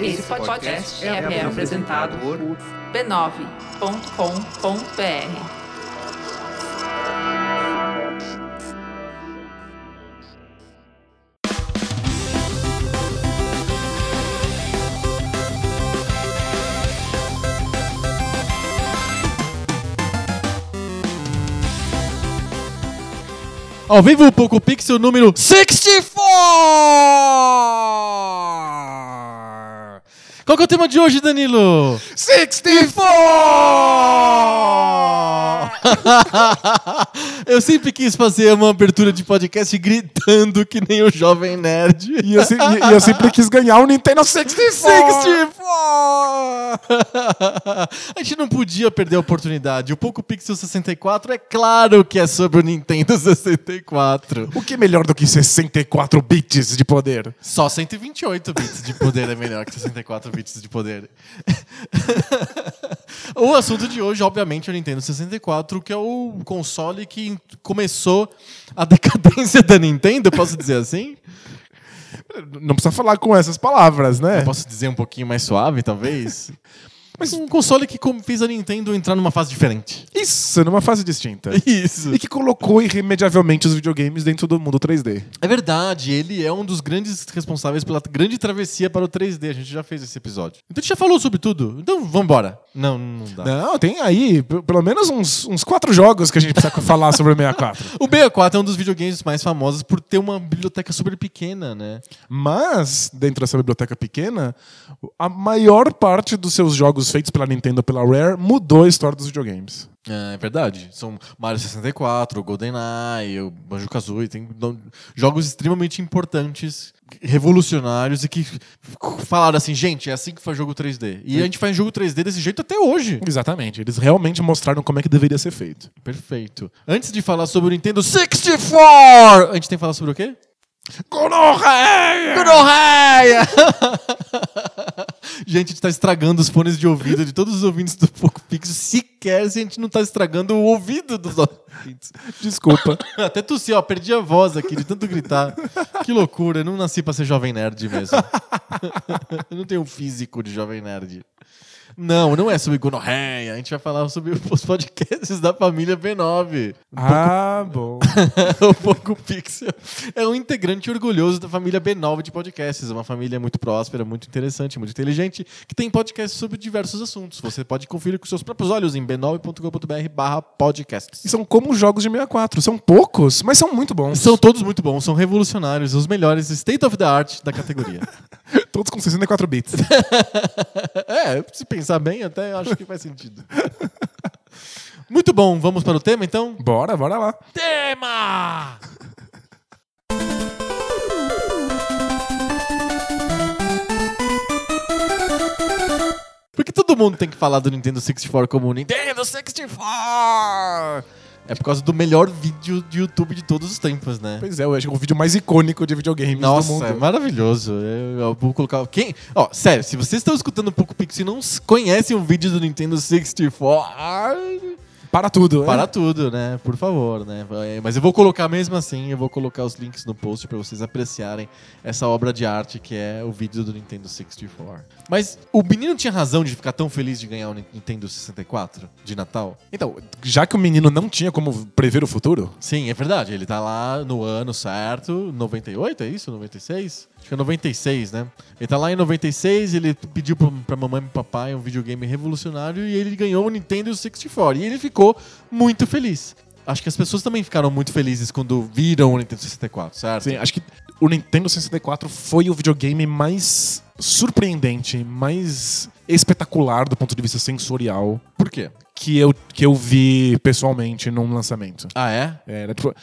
Esse podcast é, é apresentado por b9.com.br. Ao vivo, o Poco Pixel número 64! Qual que é o tema de hoje, Danilo? 64! eu sempre quis fazer uma abertura de podcast gritando que nem o Jovem Nerd. E eu, e- e eu sempre quis ganhar o Nintendo 64! 64! a gente não podia perder a oportunidade. O Poco Pixel 64 é claro que é sobre o Nintendo 64. O que é melhor do que 64 bits de poder? Só 128 bits de poder é melhor que 64 bits de poder. o assunto de hoje, obviamente, é o Nintendo 64, que é o console que começou a decadência da Nintendo, posso dizer assim? Não precisa falar com essas palavras, né? Eu posso dizer um pouquinho mais suave, talvez? Mas um console que fez a Nintendo entrar numa fase diferente. Isso, numa fase distinta. Isso. E que colocou irremediavelmente os videogames dentro do mundo 3D. É verdade, ele é um dos grandes responsáveis pela grande travessia para o 3D. A gente já fez esse episódio. Então a gente já falou sobre tudo. Então vamos embora. Não, não dá. Não, tem aí pelo menos uns, uns quatro jogos que a gente precisa falar sobre o 64. O 64 é um dos videogames mais famosos por ter uma biblioteca super pequena, né? Mas, dentro dessa biblioteca pequena, a maior parte dos seus jogos feitos pela Nintendo pela Rare mudou a história dos videogames. É, é verdade. São Mario 64, o GoldenEye, o Banjo-Kazooie, tem jogos extremamente importantes, revolucionários e que falaram assim, gente, é assim que faz jogo 3D. E a gente faz jogo 3D desse jeito até hoje. Exatamente, eles realmente mostraram como é que deveria ser feito. Perfeito. Antes de falar sobre o Nintendo 64, a gente tem que falar sobre o quê? Gonorreia! Gonorreia! gente, a gente tá estragando os fones de ouvido de todos os ouvintes do Poco Pixel, sequer se a gente não tá estragando o ouvido dos ouvintes. Desculpa. Até tossi, ó, perdi a voz aqui de tanto gritar. Que loucura, eu não nasci pra ser jovem nerd mesmo. eu não tenho um físico de jovem nerd. Não, não é sobre gonorreia. A gente vai falar sobre os podcasts da família B9. ah, bom. o Poco Pixel é um integrante orgulhoso da família B9 de podcasts. Uma família muito próspera, muito interessante, muito inteligente, que tem podcasts sobre diversos assuntos. Você pode conferir com seus próprios olhos em b9.com.br barra podcasts. E são como os jogos de 64. São poucos, mas são muito bons. São todos muito bons, são revolucionários, os melhores state of the art da categoria. todos com 64 bits. é, se pensar bem, até acho que faz sentido. Muito bom, vamos para o tema então? bora, bora lá. Tema! Por que todo mundo tem que falar do Nintendo 64 como Nintendo 64? É por causa do melhor vídeo de YouTube de todos os tempos, né? Pois é, eu acho que é o vídeo mais icônico de videogames do Nossa, mundo. é maravilhoso. Eu, eu vou colocar. Quem? Ó, sério, se vocês estão escutando um pouco Pixel e não conhecem um vídeo do Nintendo 64, Para tudo, para é. tudo, né? Por favor, né? Vai- Mas eu vou colocar mesmo assim, eu vou colocar os links no post pra vocês apreciarem essa obra de arte que é o vídeo do Nintendo 64. Mas o menino tinha razão de ficar tão feliz de ganhar o Ni- Nintendo 64 de Natal? Então, já que o menino não tinha como prever o futuro, Sim, é verdade. Ele tá lá no ano certo, 98, é isso? 96? Acho que é 96, né? Ele tá lá em 96, ele pediu pra, mamãe e papai um videogame revolucionário e ele ganhou o Nintendo 64. E ele ficou muito feliz. Acho que as pessoas também ficaram muito felizes quando viram o Nintendo 64, certo? Sim, acho que o Nintendo 64 foi o videogame mais surpreendente, mais espetacular do ponto de vista sensorial Por quê? que eu, que eu vi pessoalmente num lançamento. Ah, é? Era tipo.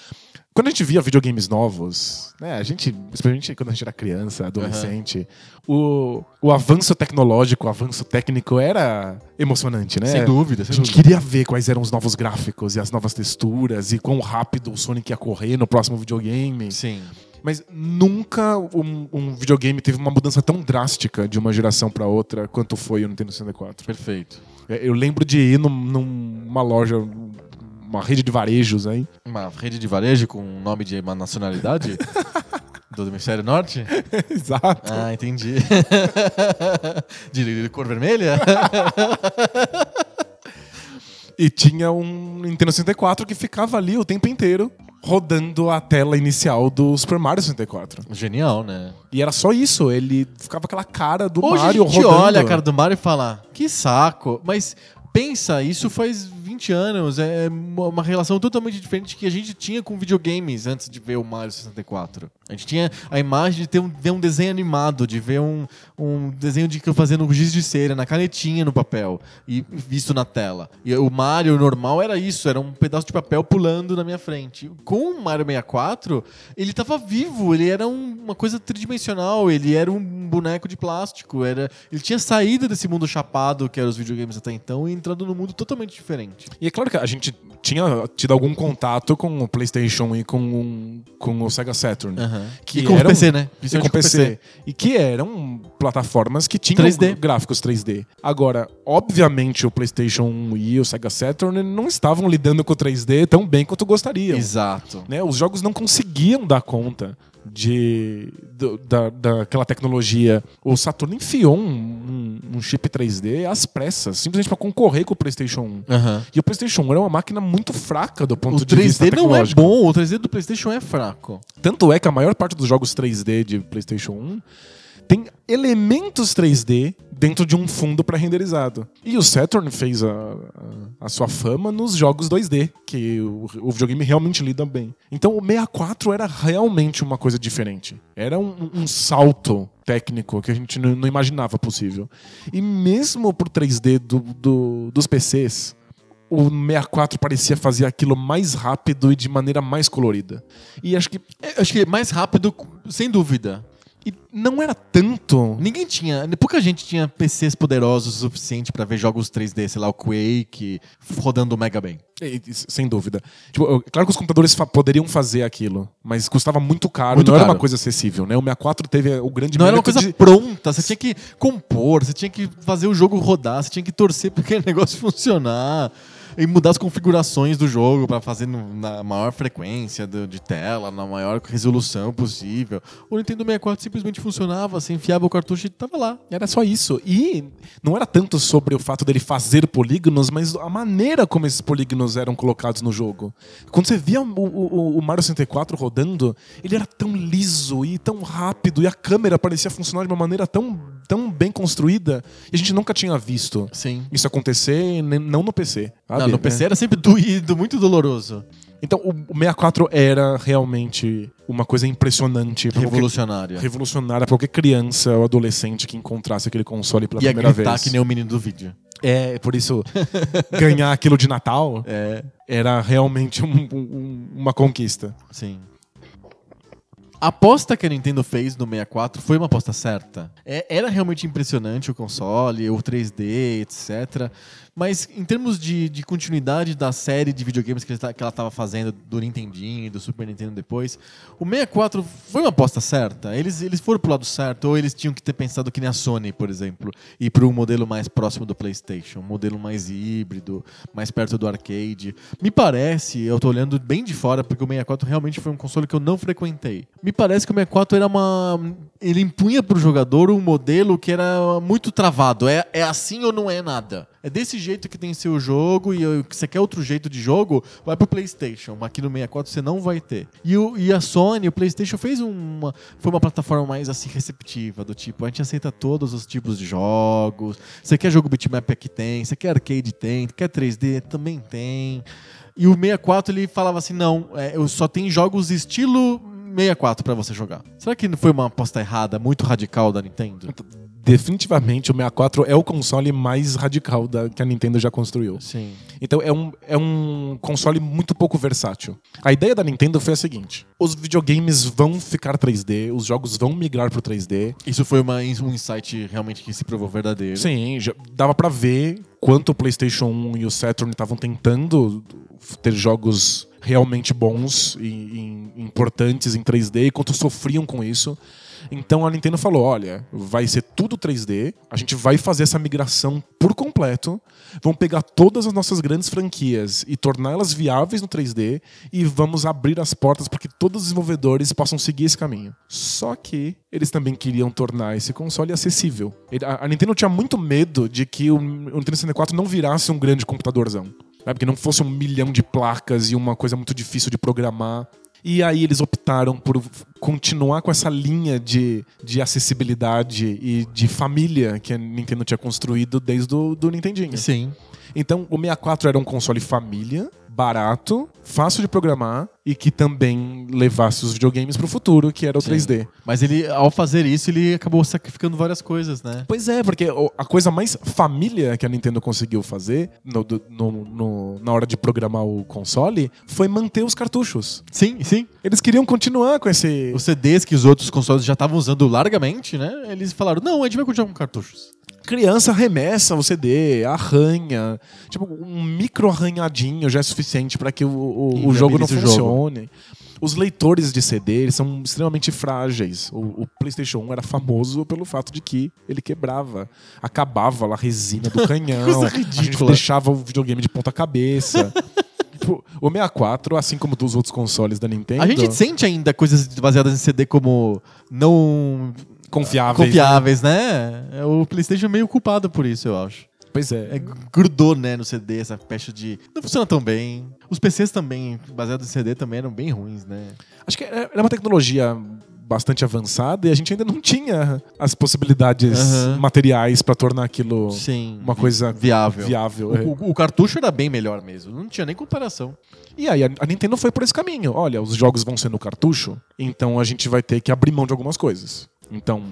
Quando a gente via videogames novos, né, a gente, especialmente quando a gente era criança, adolescente, o, o avanço tecnológico, o avanço técnico era emocionante, né? Sem dúvida, A sem gente dúvida. queria ver quais eram os novos gráficos e as novas texturas e quão rápido o Sonic ia correr no próximo videogame. Sim. Mas nunca um, um videogame teve uma mudança tão drástica de uma geração pra outra quanto foi o Nintendo 64. Perfeito. É, Eu lembro de ir num- numa loja, uma rede de varejos aí. Uma rede de varejo com nome de uma nacionalidade? Do Hemisfério Norte? Exato. Ah, entendi. de cor vermelha? E tinha um Nintendo 64 que ficava ali o tempo inteiro rodando a tela inicial do Super Mario 64. Genial, né? E era só isso, ele ficava aquela cara do Hoje Mario a gente rodando. olha a cara do Mario e fala, que saco. Mas pensa, isso faz 20 anos, é uma uma relação totalmente diferente que a gente tinha com videogames antes de ver o Mario 64. A gente tinha a imagem de ter um, ver um desenho animado, de ver um, um desenho de que eu fazendo giz de cera, na canetinha no papel, e visto na tela. E o Mario normal era isso, era um pedaço de papel pulando na minha frente. Com o Mario 64, ele tava vivo, ele era um- uma coisa tridimensional, ele era um boneco de plástico, era, ele tinha saído desse mundo chapado que eram os videogames até então e entrado num mundo totalmente diferente. E é claro que a gente tinha tido algum contato com o PlayStation e com, com o Sega Saturn. Que e com o eram- PC, né? E Principalmente com PC. E que eram plataformas que tinham 3D. gráficos 3D. Agora, obviamente, o PlayStation 1 e o Sega Saturn não estavam lidando com o 3D tão bem quanto gostariam. Exato. né? Os jogos não conseguiam dar conta de do- da, daquela tecnologia. O Saturn enfiou um, um- um chip 3D às pressas, simplesmente para concorrer com o PlayStation 1. Aham. E o PlayStation 1 era uma máquina muito fraca do ponto O de vista 3D não é bom, o 3D do PlayStation é fraco. Tanto é que a maior parte dos jogos 3D de PlayStation 1 tem elementos 3D dentro de um fundo pré-renderizado. E o Saturn fez a, a, a sua fama nos jogos 2D, que o, o videogame realmente lida bem. Então o 64 era realmente uma coisa diferente. Era um, um salto técnico que a gente não, não imaginava possível. E mesmo pro 3D do- do- dos PCs, o 64 parecia fazer aquilo mais rápido e de maneira mais colorida. E acho que É, acho que mais rápido, sem dúvida. E não era tanto. Ninguém tinha, pouca gente tinha PCs poderosos o suficiente pra ver jogos 3D, sei lá, o Quake rodando mega bem. É, Sem dúvida. Tipo, claro que os computadores fa- poderiam fazer aquilo, mas custava muito caro. Muito não era caro. uma coisa acessível, né? O 64 teve o grande Não era uma coisa de- pronta, você tinha que compor, você tinha que fazer o jogo rodar, você tinha que torcer para aquele negócio funcionar e mudar as configurações do jogo pra fazer no- na maior frequência do- de tela, na maior resolução possível. O Nintendo 64 simplesmente funcionava, você enfiava o cartucho e tava lá. Era só isso. E não era tanto sobre o fato dele fazer polígonos, mas a maneira como esses polígonos eram colocados no jogo. Quando você via o, o- o Mario 64 rodando, ele era tão liso e tão rápido, e a câmera parecia funcionar de uma maneira tão, tão bem construída, e a gente nunca tinha visto Sim. isso acontecer, não no PC. sabe? Não, no É. PC era sempre doído, muito doloroso. Então, o o 64 era realmente uma coisa impressionante. pra qualquer- Revolucionária. Revolucionária pra qualquer criança ou adolescente que encontrasse aquele console pela primeira vez. que nem o menino do vídeo. É, por isso, ganhar aquilo de Natal É, era realmente um- um- uma conquista. sim. A aposta que a Nintendo fez no 64 foi uma aposta certa. É- era realmente impressionante o console, o 3D, etc. Mas em termos de, de continuidade da série de videogames que, ele tá- que ela estava fazendo do Nintendinho e do Super Nintendo depois, o 64 foi uma aposta certa. Eles, eles foram pro lado certo, ou eles tinham que ter pensado que nem a Sony, por exemplo, ir para um modelo mais próximo do PlayStation, um modelo mais híbrido, mais perto do arcade. Me parece, eu tô olhando bem de fora, porque o 64 realmente foi um console que eu não frequentei. Me parece que o 64 era uma. Ele impunha pro jogador um modelo que era muito travado. É, é assim ou não é nada. É desse jeito que tem que ser o jogo, e você quer outro jeito de jogo, vai pro PlayStation. Aqui no 64 você não vai ter. E, o- e a Sony, o PlayStation fez uma. Foi uma plataforma mais assim receptiva, do tipo, a gente aceita todos os tipos de jogos. Você quer jogo bitmap aqui tem, você quer arcade tem, quer 3D também tem. E o 64 ele falava assim: não, é, eu só tenho jogos estilo 64 pra você jogar. Será que não foi uma aposta errada, muito radical da Nintendo? Definitivamente, o 64 é o console mais radical da, que a Nintendo já construiu. Sim. Então é um, é um console muito pouco versátil. A ideia da Nintendo foi a seguinte: os videogames vão ficar 3D, os jogos vão migrar pro 3D. Isso foi uma, um insight realmente que se provou verdadeiro. Sim, já dava pra ver quanto o PlayStation 1 e o Saturn estavam tentando ter jogos realmente bons e, e importantes em 3D e quanto sofriam com isso. Então a Nintendo falou: olha, vai ser tudo 3D, a gente vai fazer essa migração por completo, vamos pegar todas as nossas grandes franquias e torná-las viáveis no 3D e vamos abrir as portas para que todos os desenvolvedores possam seguir esse caminho. Só que eles também queriam tornar esse console acessível. A Nintendo tinha muito medo de que o Nintendo 64 não virasse um grande computadorzão. Sabe? Que não fosse um milhão de placas e uma coisa muito difícil de programar. E aí eles optaram por continuar com essa linha de, de acessibilidade e de família que a Nintendo tinha construído desde o do Nintendinho. Sim. Então o 64 era um console família, barato, fácil de programar e que também levasse os videogames para o futuro, que era o Sim. 3D. Mas ele, ao fazer isso, ele acabou sacrificando várias coisas, né? Pois é, porque a coisa mais família que a Nintendo conseguiu fazer no- no- no- na hora de programar o console foi manter os cartuchos. Sim, sim. Eles queriam continuar com esse. Os CDs que os outros consoles já estavam usando largamente, né? Eles falaram, não, a gente vai continuar com cartuchos. Criança arremessa o CD, arranha. Tipo, um micro arranhadinho já é suficiente para que o, o- o jogo não o jogo. funcione. Os leitores de CD são extremamente frágeis. O, o PlayStation 1 era famoso pelo fato de que ele quebrava. Acabava lá a resina do canhão. A gente deixava o videogame de ponta-cabeça. Tipo, o 64, assim como dos outros consoles da Nintendo, A gente sente ainda coisas baseadas em CD como não confiáveis. confiáveis, né? É, O PlayStation é meio culpado por isso, eu acho. Pois é. É, grudou, né, no CD, essa peste de. Não funciona tão bem. Os PCs também, baseados em CD, também eram bem ruins, né? Acho que era uma tecnologia bastante avançada e a gente ainda não tinha as possibilidades Aham. materiais para tornar aquilo Sim. uma coisa viável. viável. é. O, o- o cartucho era bem melhor mesmo. Não tinha nem comparação. E aí a, a Nintendo foi por esse caminho. Olha, os jogos vão ser no cartucho, então a gente vai ter que abrir mão de algumas coisas. Então,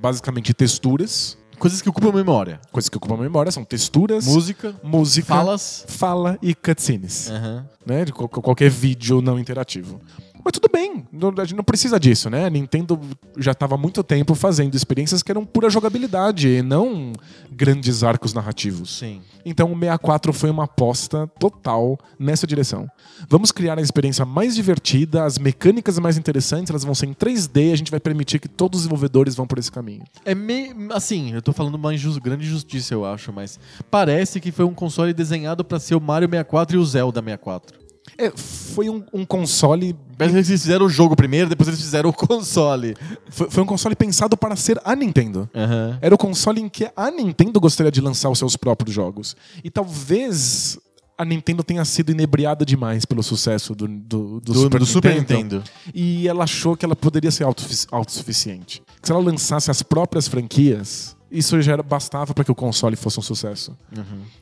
basicamente texturas, Coisas que ocupam memória. coisas que ocupam memória são texturas, Música, música, falas. fala e cutscenes. Aham. né? De qual- qualquer vídeo não interativo. Mas tudo bem, não- a gente não precisa disso, né? A Nintendo já estava há muito tempo fazendo experiências que eram pura jogabilidade e não grandes arcos narrativos. Sim. Então o 64 foi uma aposta total nessa direção. Vamos criar a experiência mais divertida, as mecânicas mais interessantes, elas vão ser em 3D, a gente vai permitir que todos os desenvolvedores vão por esse caminho. É meio. Assim, eu tô falando uma injus- grande injustiça, eu acho, mas parece que foi um console desenhado pra ser o Mario 64 e o Zelda 64. É, foi um, um console. Parece que eles fizeram o jogo primeiro, depois eles fizeram o console. Foi, foi um console pensado para ser a Nintendo. Aham. Era o console em que a Nintendo gostaria de lançar os seus próprios jogos. E talvez a Nintendo tenha sido inebriada demais pelo sucesso do, do, do Do, Super, do Super Nintendo. Nintendo. E ela achou que ela poderia ser autossufici- autossuficiente. Que se ela lançasse as próprias franquias, isso já era, bastava para que o console fosse um sucesso.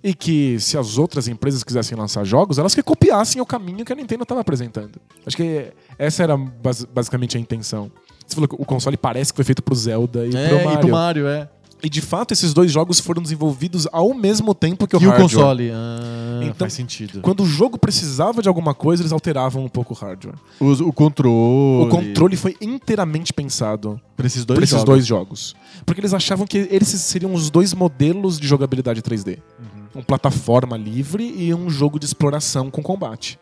E que se as outras empresas quisessem lançar jogos, elas que copiassem o caminho que a Nintendo estava apresentando. Acho que essa era bas- basicamente a intenção. Você falou que o console parece que foi feito pro Zelda e É, pro e Mario. pro Mario, é. E de fato, esses dois jogos foram desenvolvidos ao mesmo tempo que o E o hardware. console. Ah, Então, faz sentido. Quando o jogo precisava de alguma coisa, eles alteravam um pouco o hardware. O, o controle. O controle foi inteiramente pensado Pra esses dois para esses jogos. dois jogos. Porque eles achavam que eles seriam os dois modelos de jogabilidade 3D. Uhum. Um plataforma livre e um jogo de exploração com combate.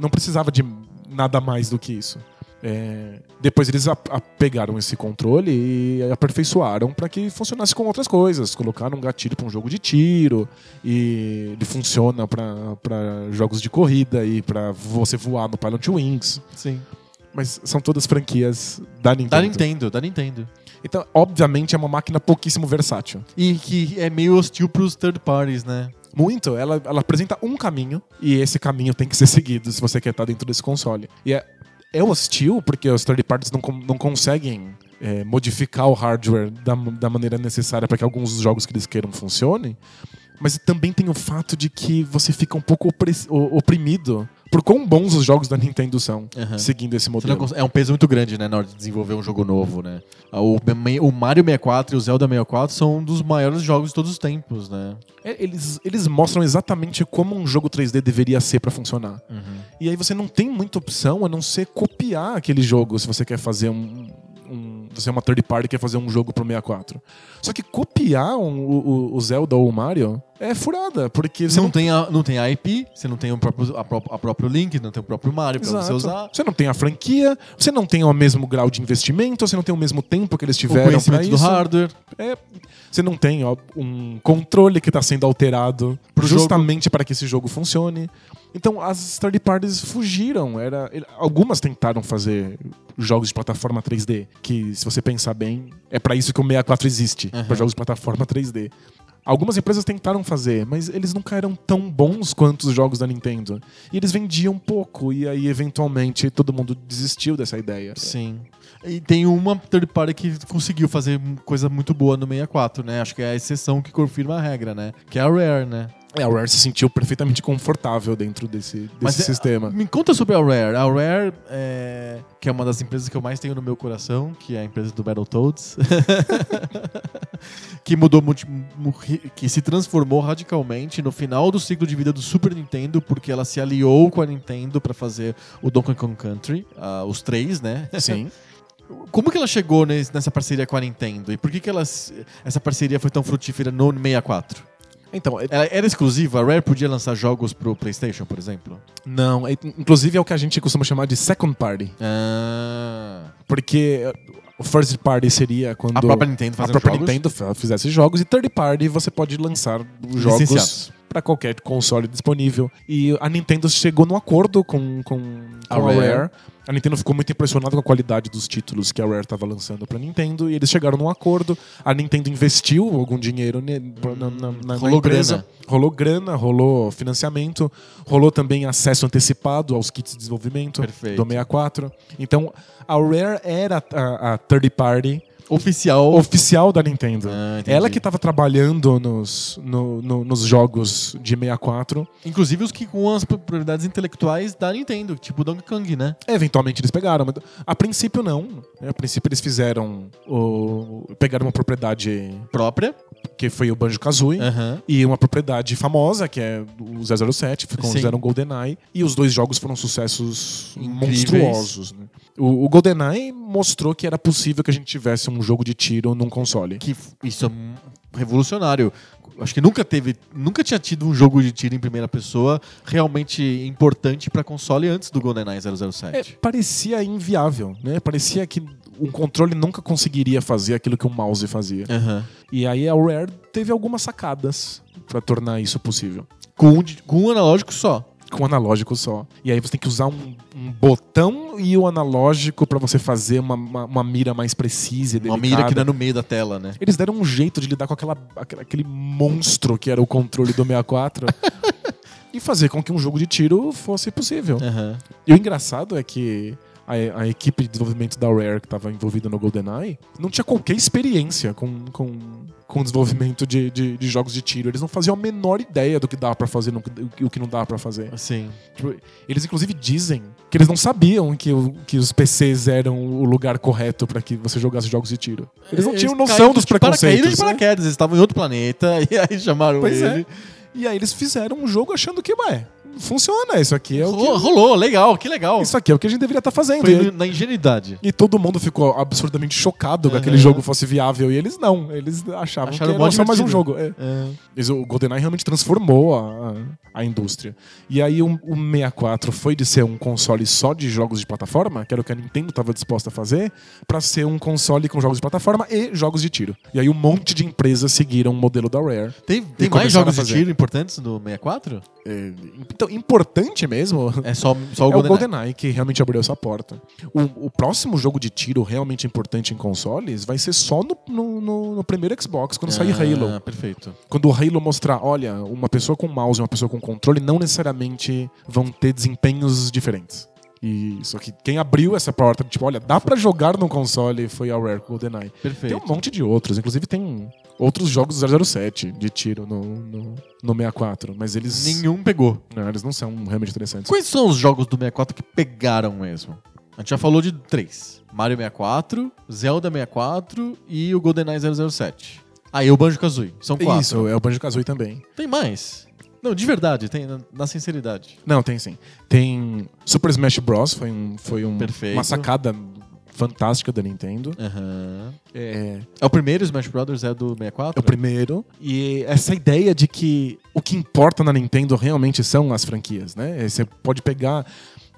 Não precisava de nada mais do que isso. É, depois eles a- a- pegaram esse controle e aperfeiçoaram para que funcionasse com outras coisas. Colocaram um gatilho para um jogo de tiro e ele funciona para jogos de corrida e para você voar no Pilot Wings. Sim. Mas são todas franquias da Nintendo. Da Nintendo, da Nintendo. Então, obviamente, é uma máquina pouquíssimo versátil. E que é meio hostil pros third parties, né? Muito. Ela, ela apresenta um caminho e esse caminho tem que ser seguido se você quer estar dentro desse console. E é, é hostil porque os third parties não, não conseguem é, modificar o hardware da, da maneira necessária para que alguns dos jogos que eles queiram funcionem. Mas também tem o fato de que você fica um pouco oprimido por quão bons os jogos da Nintendo são, Aham. seguindo esse modelo. cons- É um peso muito grande, né, na hora de desenvolver um jogo novo, né? O, o Mario 64 e o Zelda 64 são um dos maiores jogos de todos os tempos, né? É, Eles, eles mostram exatamente como um jogo 3D deveria ser pra funcionar. E aí você não tem muita opção a não ser copiar aquele jogo se você quer fazer um. um- você é uma third party e quer fazer um jogo pro 64. Só que copiar um- o- o Zelda ou o Mario é furada, porque você Você não, tem a, não tem a IP, você não tem o próprio, a, pró- a próprio Link, não tem o próprio Mario pra você usar. Você não tem a franquia, você não tem o mesmo grau de investimento, você não tem o mesmo tempo que eles O tiveram pra conhecimento do isso. hardware. É, você não tem ó, um controle que está sendo alterado Pro justamente para que esse jogo funcione. Então as third parties fugiram. Era, algumas tentaram fazer jogos de plataforma 3D, que se você pensar bem, é para isso que o 64 existe, Uhum. para jogos de plataforma 3D. Algumas empresas tentaram fazer, mas eles nunca eram tão bons quanto os jogos da Nintendo. E eles vendiam pouco, e aí eventualmente todo mundo desistiu dessa ideia. Sim. E tem uma third party que conseguiu fazer coisa muito boa no 64, né? Acho que é a exceção que confirma a regra, né? Que é a Rare, né? É, a Rare se sentiu perfeitamente confortável dentro desse, desse Mas é- sistema. Me conta sobre a Rare. A Rare, é, que é uma das empresas que eu mais tenho no meu coração, que é a empresa do Battletoads, que mudou que se transformou radicalmente no final do ciclo de vida do Super Nintendo, porque ela se aliou com a Nintendo pra fazer o Donkey Kong Country, ah, os três, né? Sim. Como que ela chegou nesse- nessa parceria com a Nintendo? E por que, que ela, essa parceria foi tão frutífera no 64? Então, é- era exclusiva? A Rare podia lançar jogos pro PlayStation, por exemplo? não, é- inclusive é o que a gente costuma chamar de second party. Ah. Porque o first party seria quando A própria Nintendo a própria jogos? Nintendo fizesse jogos e third party você pode lançar jogos Licenciados. Para qualquer console disponível. E a Nintendo chegou num acordo com, com, A com a Rare. Rare. A Nintendo ficou muito impressionada com a qualidade dos títulos que a Rare estava lançando para Nintendo e eles chegaram num acordo. A Nintendo investiu algum dinheiro ne- na, na, na- na Rolou empresa. grana. Rolou grana, rolou financiamento, rolou também acesso antecipado aos kits de desenvolvimento Perfeito. do 64. Então, a Rare era a, a third party Oficial. oficial da Nintendo. Ah. Ela que estava trabalhando nos, no- no- nos jogos de 64. Inclusive os que com as propriedades intelectuais da Nintendo, tipo Donkey Kong, né? Eventualmente eles pegaram, mas a princípio não. A princípio eles fizeram o, pegaram uma propriedade Própria. que foi o Banjo Kazooie. Aham. E uma propriedade famosa, que é o 007, ficou Sim. fizeram GoldenEye. E os dois jogos foram sucessos Incríveis. monstruosos. né? O, o GoldenEye mostrou que era possível que a gente tivesse um jogo de tiro num console. Que isso é revolucionário. Acho que nunca teve, nunca tinha tido um jogo de tiro em primeira pessoa realmente importante pra console antes do GoldenEye É, 007. parecia inviável, né? Parecia que um controle nunca conseguiria fazer aquilo que um mouse fazia. Aham. E aí a Rare teve algumas sacadas pra tornar isso possível. Com, um com um analógico só. Com analógico só. E aí você tem que usar um, um botão e o analógico pra você fazer uma, uma, uma mira mais precisa e Uma delicada. mira que é no meio da tela, né? Eles deram um jeito de lidar com aquela, aquele monstro que era o controle do 64 e fazer com que um jogo de tiro fosse possível. Aham. E o engraçado é que a, a equipe de desenvolvimento da Rare que estava envolvida no GoldenEye não tinha qualquer experiência com, com, com o desenvolvimento de, de, de jogos de tiro. Eles não faziam a menor ideia do que dava pra fazer e o que não dava pra fazer. Assim. Tipo, Eles inclusive dizem que eles não sabiam que, o- que os PCs eram o lugar correto pra que você jogasse jogos de tiro. Eles não tinham noção dos de preconceitos. de né? paraquedas, eles estavam em outro planeta e aí chamaram Pois ele. é. E aí eles fizeram um jogo achando que, ué, funciona, isso aqui é o Rolou, que, rolou, legal, que legal. isso aqui é o que a gente deveria estar fazendo. Foi na ingenuidade. E todo mundo ficou absurdamente chocado que Aham. aquele jogo fosse viável. E eles não. Eles achavam Acharam que era só mais um jogo. É. Mas o GoldenEye realmente transformou a, a, indústria. E aí o, o 64 foi de ser um console só de jogos de plataforma, que era o que a Nintendo estava disposta a fazer, pra ser um console com jogos de plataforma e jogos de tiro. E aí um monte de empresas seguiram o modelo da Rare. Tem, tem mais jogos de tiro importantes no 64? É, então, importante mesmo É só, só o é o GoldenEye. Que realmente abriu essa porta. O, o próximo jogo de tiro realmente importante em consoles vai ser só no, no, no- no primeiro Xbox, quando sair Halo. Ah, perfeito. Quando o Halo mostrar, olha, uma pessoa com mouse e uma pessoa com controle não necessariamente vão ter desempenhos diferentes. E só que quem abriu essa porta, tipo, olha, dá pra jogar no console foi a Rare GoldenEye. Tem Perfeito. um monte de outros, inclusive tem outros jogos 007 de tiro no, no, no 64, mas eles Nenhum pegou. não, eles não são realmente interessantes. Quais são os jogos do 64 que pegaram mesmo? A gente já falou de três. Mario 64, Zelda 64 e o GoldenEye 007. Aí o Banjo-Kazooie. São quatro. Isso, é o Banjo-Kazooie também. Tem mais. Não, de verdade, tem na, na sinceridade. Não, tem sim. Tem Super Smash Bros. Foi, um, foi um- Perfeito. uma sacada fantástica da Nintendo. Aham. É, É o primeiro Smash Brothers é do 64? é o primeiro. E essa ideia de que o que importa na Nintendo realmente são as franquias, né? Você pode pegar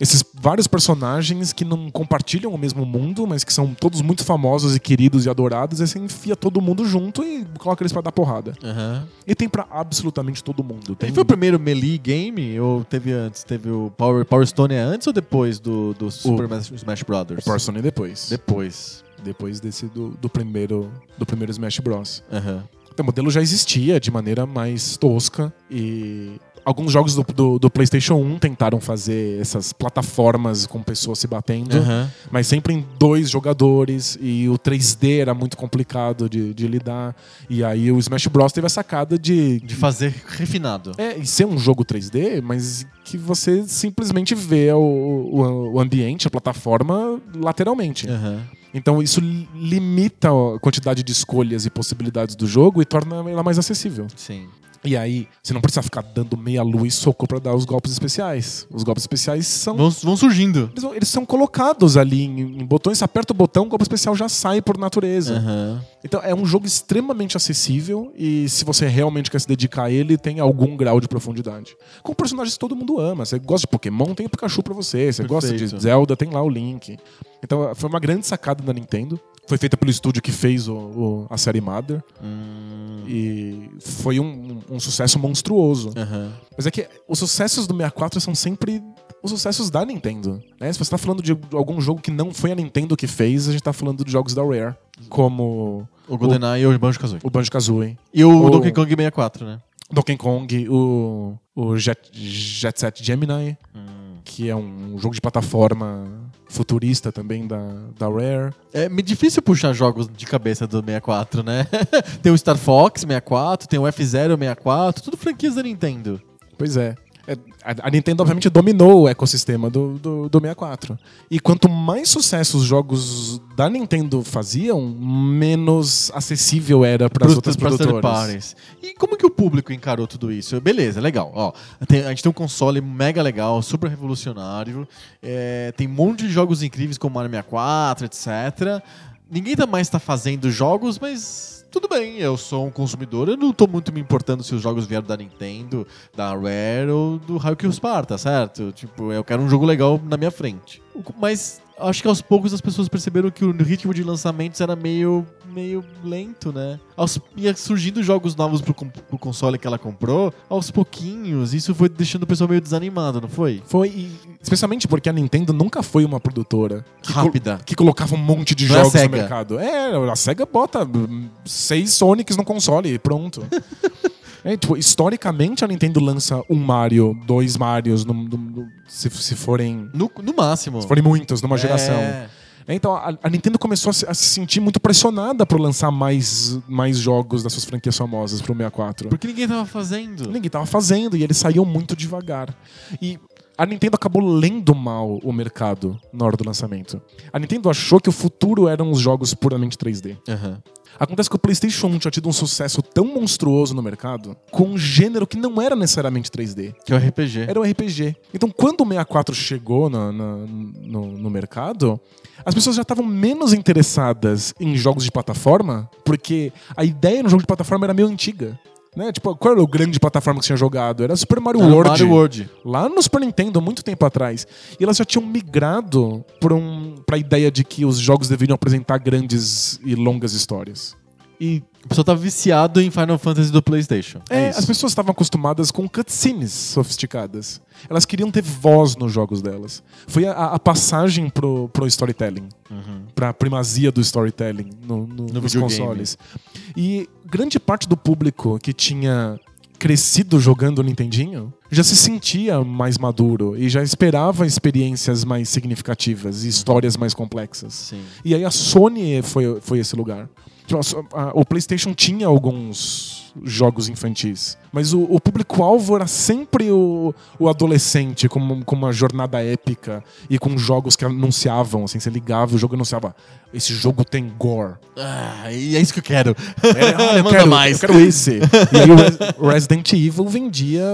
esses vários personagens que não compartilham o mesmo mundo, mas que são todos muito famosos e queridos e adorados, e você enfia todo mundo junto e coloca eles pra dar porrada. Aham. E tem pra absolutamente todo mundo. Tem Ele foi o primeiro Melee game ou teve antes? Teve o Power, Power Stone é antes ou depois do, do Super Smash- Smash Brothers? Power Stone depois. Depois. Depois desse do, do primeiro do primeiro Smash Bros. Aham. O modelo já existia de maneira mais tosca e alguns jogos do, do, do PlayStation 1 tentaram fazer essas plataformas com pessoas se batendo, Aham. mas sempre em dois jogadores e o 3D era muito complicado de, de lidar. E aí o Smash Bros teve a sacada de, De fazer refinado. é, e ser um jogo 3D, mas que você simplesmente vê o, o, o ambiente, a plataforma lateralmente. Aham. Então isso li- limita a quantidade de escolhas e possibilidades do jogo e torna ela mais acessível. Sim. E aí, você não precisa ficar dando meia lua e soco pra dar os golpes especiais. Os golpes especiais são. Vão, vão surgindo. Eles, vão- eles são colocados ali em, em botões, você aperta o botão, o golpe especial já sai por natureza. Aham. Então é um jogo extremamente acessível e se você realmente quer se dedicar a ele, tem algum grau de profundidade. Com personagens que todo mundo ama. Você gosta de Pokémon, tem o Pikachu pra você. Você gosta Perfeito. de Zelda, tem lá o Link. Então foi uma grande sacada da Nintendo. Foi feita pelo estúdio que fez o- o- a série Mother. Hum. E foi um, um sucesso monstruoso. Aham. Mas é que os sucessos do 64 são sempre os sucessos da Nintendo. Né? Se você tá falando de algum jogo que não foi a Nintendo que fez, a gente tá falando de jogos da Rare. Como O GoldenEye e o Banjo-Kazooie. o Banjo-Kazooie, E o O- Donkey Kong 64, né? Donkey Kong, o, o Jet, Jet Set Gemini, que é um jogo de plataforma futurista também da, da Rare. É meio difícil puxar jogos de cabeça do 64, né? tem o Star Fox 64, tem o F-Zero 64, tudo franquias da Nintendo. Pois é. É, A Nintendo, obviamente, dominou o ecossistema do, do, do 64. E quanto mais sucesso os jogos da Nintendo faziam, menos acessível era para as outras produtoras. E como que o público encarou tudo isso? Beleza, legal. Ó, tem- a gente tem um console mega legal, super revolucionário. é, tem um monte de jogos incríveis como Mario 64, etc. Ninguém tá mais tá fazendo jogos, mas tudo bem, eu sou um consumidor, eu não tô muito me importando se os jogos vieram da Nintendo, da Rare ou do Haikyuu Sparta, certo? Tipo, eu quero um jogo legal na minha frente. Mas acho que aos poucos as pessoas perceberam que o ritmo de lançamentos era meio, meio lento, né? Aos, ia surgindo jogos novos pro, pro console que ela comprou, aos pouquinhos. Isso foi deixando o pessoal meio desanimado, não foi? Foi, e- especialmente porque a Nintendo nunca foi uma produtora que, col- Rápida. que colocava um monte de Não é jogos no Sega. mercado. É, a SEGA bota hum, seis Sonics no console e pronto. É, tipo, historicamente a Nintendo lança um Mario, dois Marios, no- no- no- se, se forem No, máximo. se forem muitos numa geração. É. Então a, a Nintendo começou a se, a se sentir muito pressionada por lançar mais, mais jogos das suas franquias famosas pro 64. Porque ninguém tava fazendo. Ninguém tava fazendo e eles saíam muito devagar. E a Nintendo acabou lendo mal o mercado na hora do lançamento. A Nintendo achou que o futuro eram os jogos puramente 3D. Aham. Acontece que o PlayStation 1 tinha tido um sucesso tão monstruoso no mercado com um gênero que não era necessariamente 3D. Que é o RPG. Era um RPG. Então, quando o 64 chegou na- na- no, no mercado, as pessoas já estavam menos interessadas em jogos de plataforma, porque a ideia no jogo de plataforma era meio antiga. Né? Tipo, qual era o grande plataforma que tinha jogado? Era Super Mario Era World. Mario World. Lá no Super Nintendo, muito tempo atrás. E elas já tinham migrado para um, a ideia de que os jogos deveriam apresentar grandes e longas histórias. E O pessoal tava viciado em Final Fantasy do PlayStation. é, isso. as pessoas estavam acostumadas com cutscenes sofisticadas. Elas queriam ter voz nos jogos delas. Foi a, a passagem pro, pro storytelling, Uhum. pra primazia do storytelling no, no- nos videogame. consoles. E grande parte do público que tinha crescido jogando o Nintendinho já se sentia mais maduro e já esperava experiências mais significativas e histórias mais complexas. Sim. E aí a Sony foi, foi esse lugar. Tipo, o PlayStation tinha alguns jogos infantis, mas o, o público-alvo era sempre o, o adolescente, com, uma- com uma jornada épica e com jogos que anunciavam, assim, você ligava o jogo anunciava: esse jogo tem gore. Ah, e é isso que eu quero. "Olha, eu Manda quero, mais. Eu quero esse. E aí o Res- o Resident Evil vendia,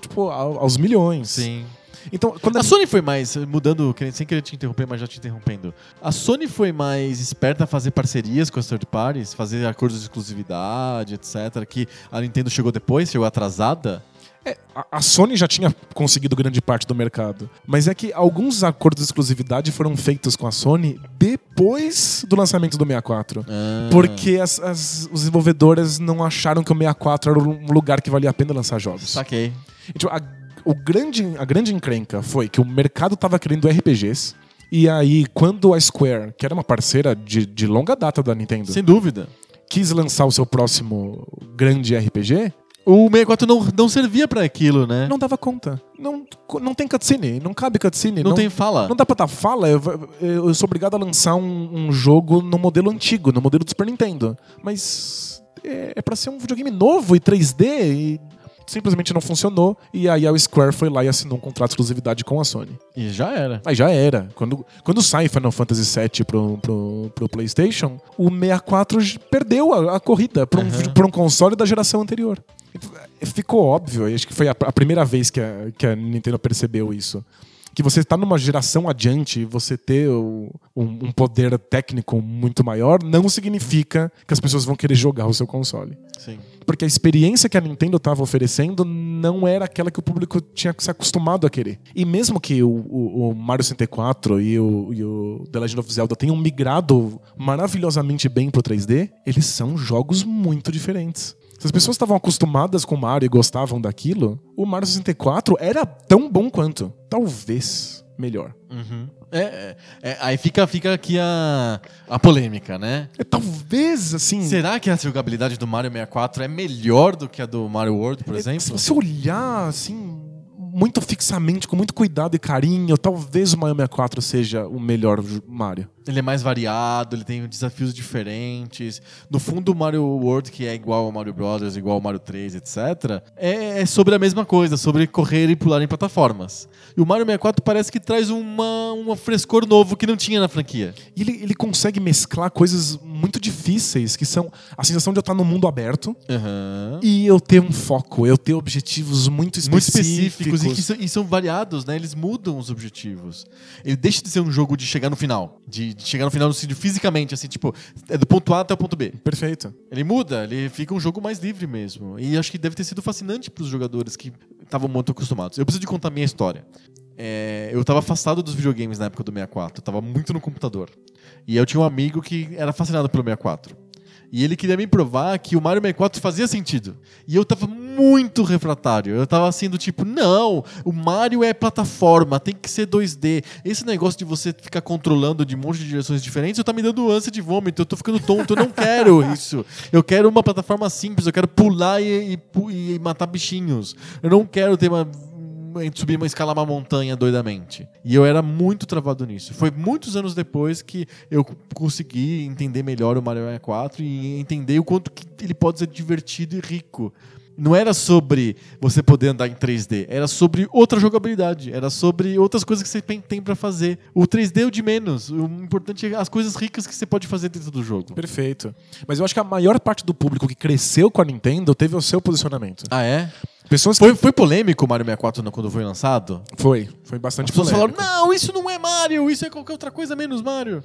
tipo, ao- aos milhões. Sim. Então, quando A Sony foi mais, mudando, querendo- sem querer te interromper, mas já te interrompendo. A Sony foi mais esperta a fazer parcerias com as third parties, fazer acordos de exclusividade, etc. Que a Nintendo chegou depois, chegou atrasada. É, a- a Sony já tinha conseguido grande parte do mercado. Mas é que alguns acordos de exclusividade foram feitos com a Sony depois do lançamento do 64. Ah. Porque as, as- os desenvolvedores não acharam que o 64 era um lugar que valia a pena lançar jogos. Saquei. E, tipo, a, o grande, a grande encrenca foi que o mercado tava querendo RPGs. E aí, quando a Square, que era uma parceira de, de longa data da Nintendo, Sem dúvida. quis lançar o seu próximo grande RPG, O 64 não, não servia pra aquilo, né? não dava conta. Não, não tem cutscene, não cabe cutscene. Não tem fala. Não dá pra dar fala, eu, eu sou obrigado a lançar um, um jogo no modelo antigo, no modelo do Super Nintendo. Mas é, é pra ser um videogame novo e 3D e simplesmente não funcionou. E aí a Square foi lá e assinou um contrato de exclusividade com a Sony. E já era. Aí já era. Quando, quando sai Final Fantasy VII pro, pro, pro PlayStation, o 64 j- perdeu a, a corrida pra um, pra um console da geração anterior. Ficou óbvio, acho que foi a, a primeira vez que a, que a Nintendo percebeu isso. Que você está numa geração adiante e você ter um, um poder técnico muito maior não significa que as pessoas vão querer jogar o seu console. Sim. Porque a experiência que a Nintendo estava oferecendo não era aquela que o público tinha se acostumado a querer. E mesmo que o, o- o Mario 64 e o, e o The Legend of Zelda tenham migrado maravilhosamente bem pro 3D, eles são jogos muito diferentes. Se as pessoas estavam acostumadas com o Mario e gostavam daquilo, o Mario 64 era tão bom quanto. Talvez melhor. Uhum. É, é, é, aí fica, fica aqui a, a polêmica, né? É, talvez, assim. Será que a jogabilidade do Mario 64 é melhor do que a do Mario World, por Se exemplo? você olhar assim, muito fixamente, com muito cuidado e carinho, talvez o Mario 64 seja o melhor Mario. Ele é mais variado, ele tem desafios diferentes. No fundo, o Mario World, que é igual ao Mario Brothers, igual ao Mario 3, etc., é, é sobre a mesma coisa, sobre correr e pular em plataformas. E o Mario 64 parece que traz uma, um frescor novo que não tinha na franquia. E ele, ele consegue mesclar coisas muito difíceis, que são a sensação de eu estar no mundo aberto Aham. e eu ter um foco, eu ter objetivos muito Muito específicos. específicos e, que são, e são variados, né? Eles mudam os objetivos. Ele deixa de ser um jogo de chegar no final. De, de chegar no final no sentido fisicamente, assim, tipo, é do ponto A até o ponto B. Perfeito. Ele muda, ele fica um jogo mais livre mesmo. E acho que deve ter sido fascinante para os jogadores que estavam muito acostumados. Eu preciso de contar minha história. É, eu estava afastado dos videogames na época do 64, eu estava muito no computador. E eu tinha um amigo que era fascinado pelo 64. E ele queria me provar que o Mario 64 fazia sentido. E eu tava muito refratário. Eu tava assim do tipo, não, o Mario é plataforma, tem que ser 2D. Esse negócio de você ficar controlando de um monte de direções diferentes, eu tá me dando ânsia de vômito, eu tô ficando tonto, eu não quero isso. Eu quero uma plataforma simples, eu quero pular e, e e matar bichinhos. Eu não quero ter uma subir uma escalar uma montanha doidamente. E eu era muito travado nisso. Foi muitos anos depois que eu consegui entender melhor o Mario 64 e entender o quanto que ele pode ser divertido e rico. Não era sobre você poder andar em 3D, era sobre outra jogabilidade, era sobre outras coisas que você tem- pra fazer. O 3D é o de menos, o importante é as coisas ricas que você pode fazer dentro do jogo. Perfeito. Mas eu acho que a maior parte do público que cresceu com a Nintendo teve o seu posicionamento. Ah, é? Pessoas que... Foi, foi polêmico o Mario 64 no- quando foi lançado? Foi. Foi As bastante pessoas polêmico. falaram, não, isso não é Mario, isso é qualquer outra coisa menos Mario.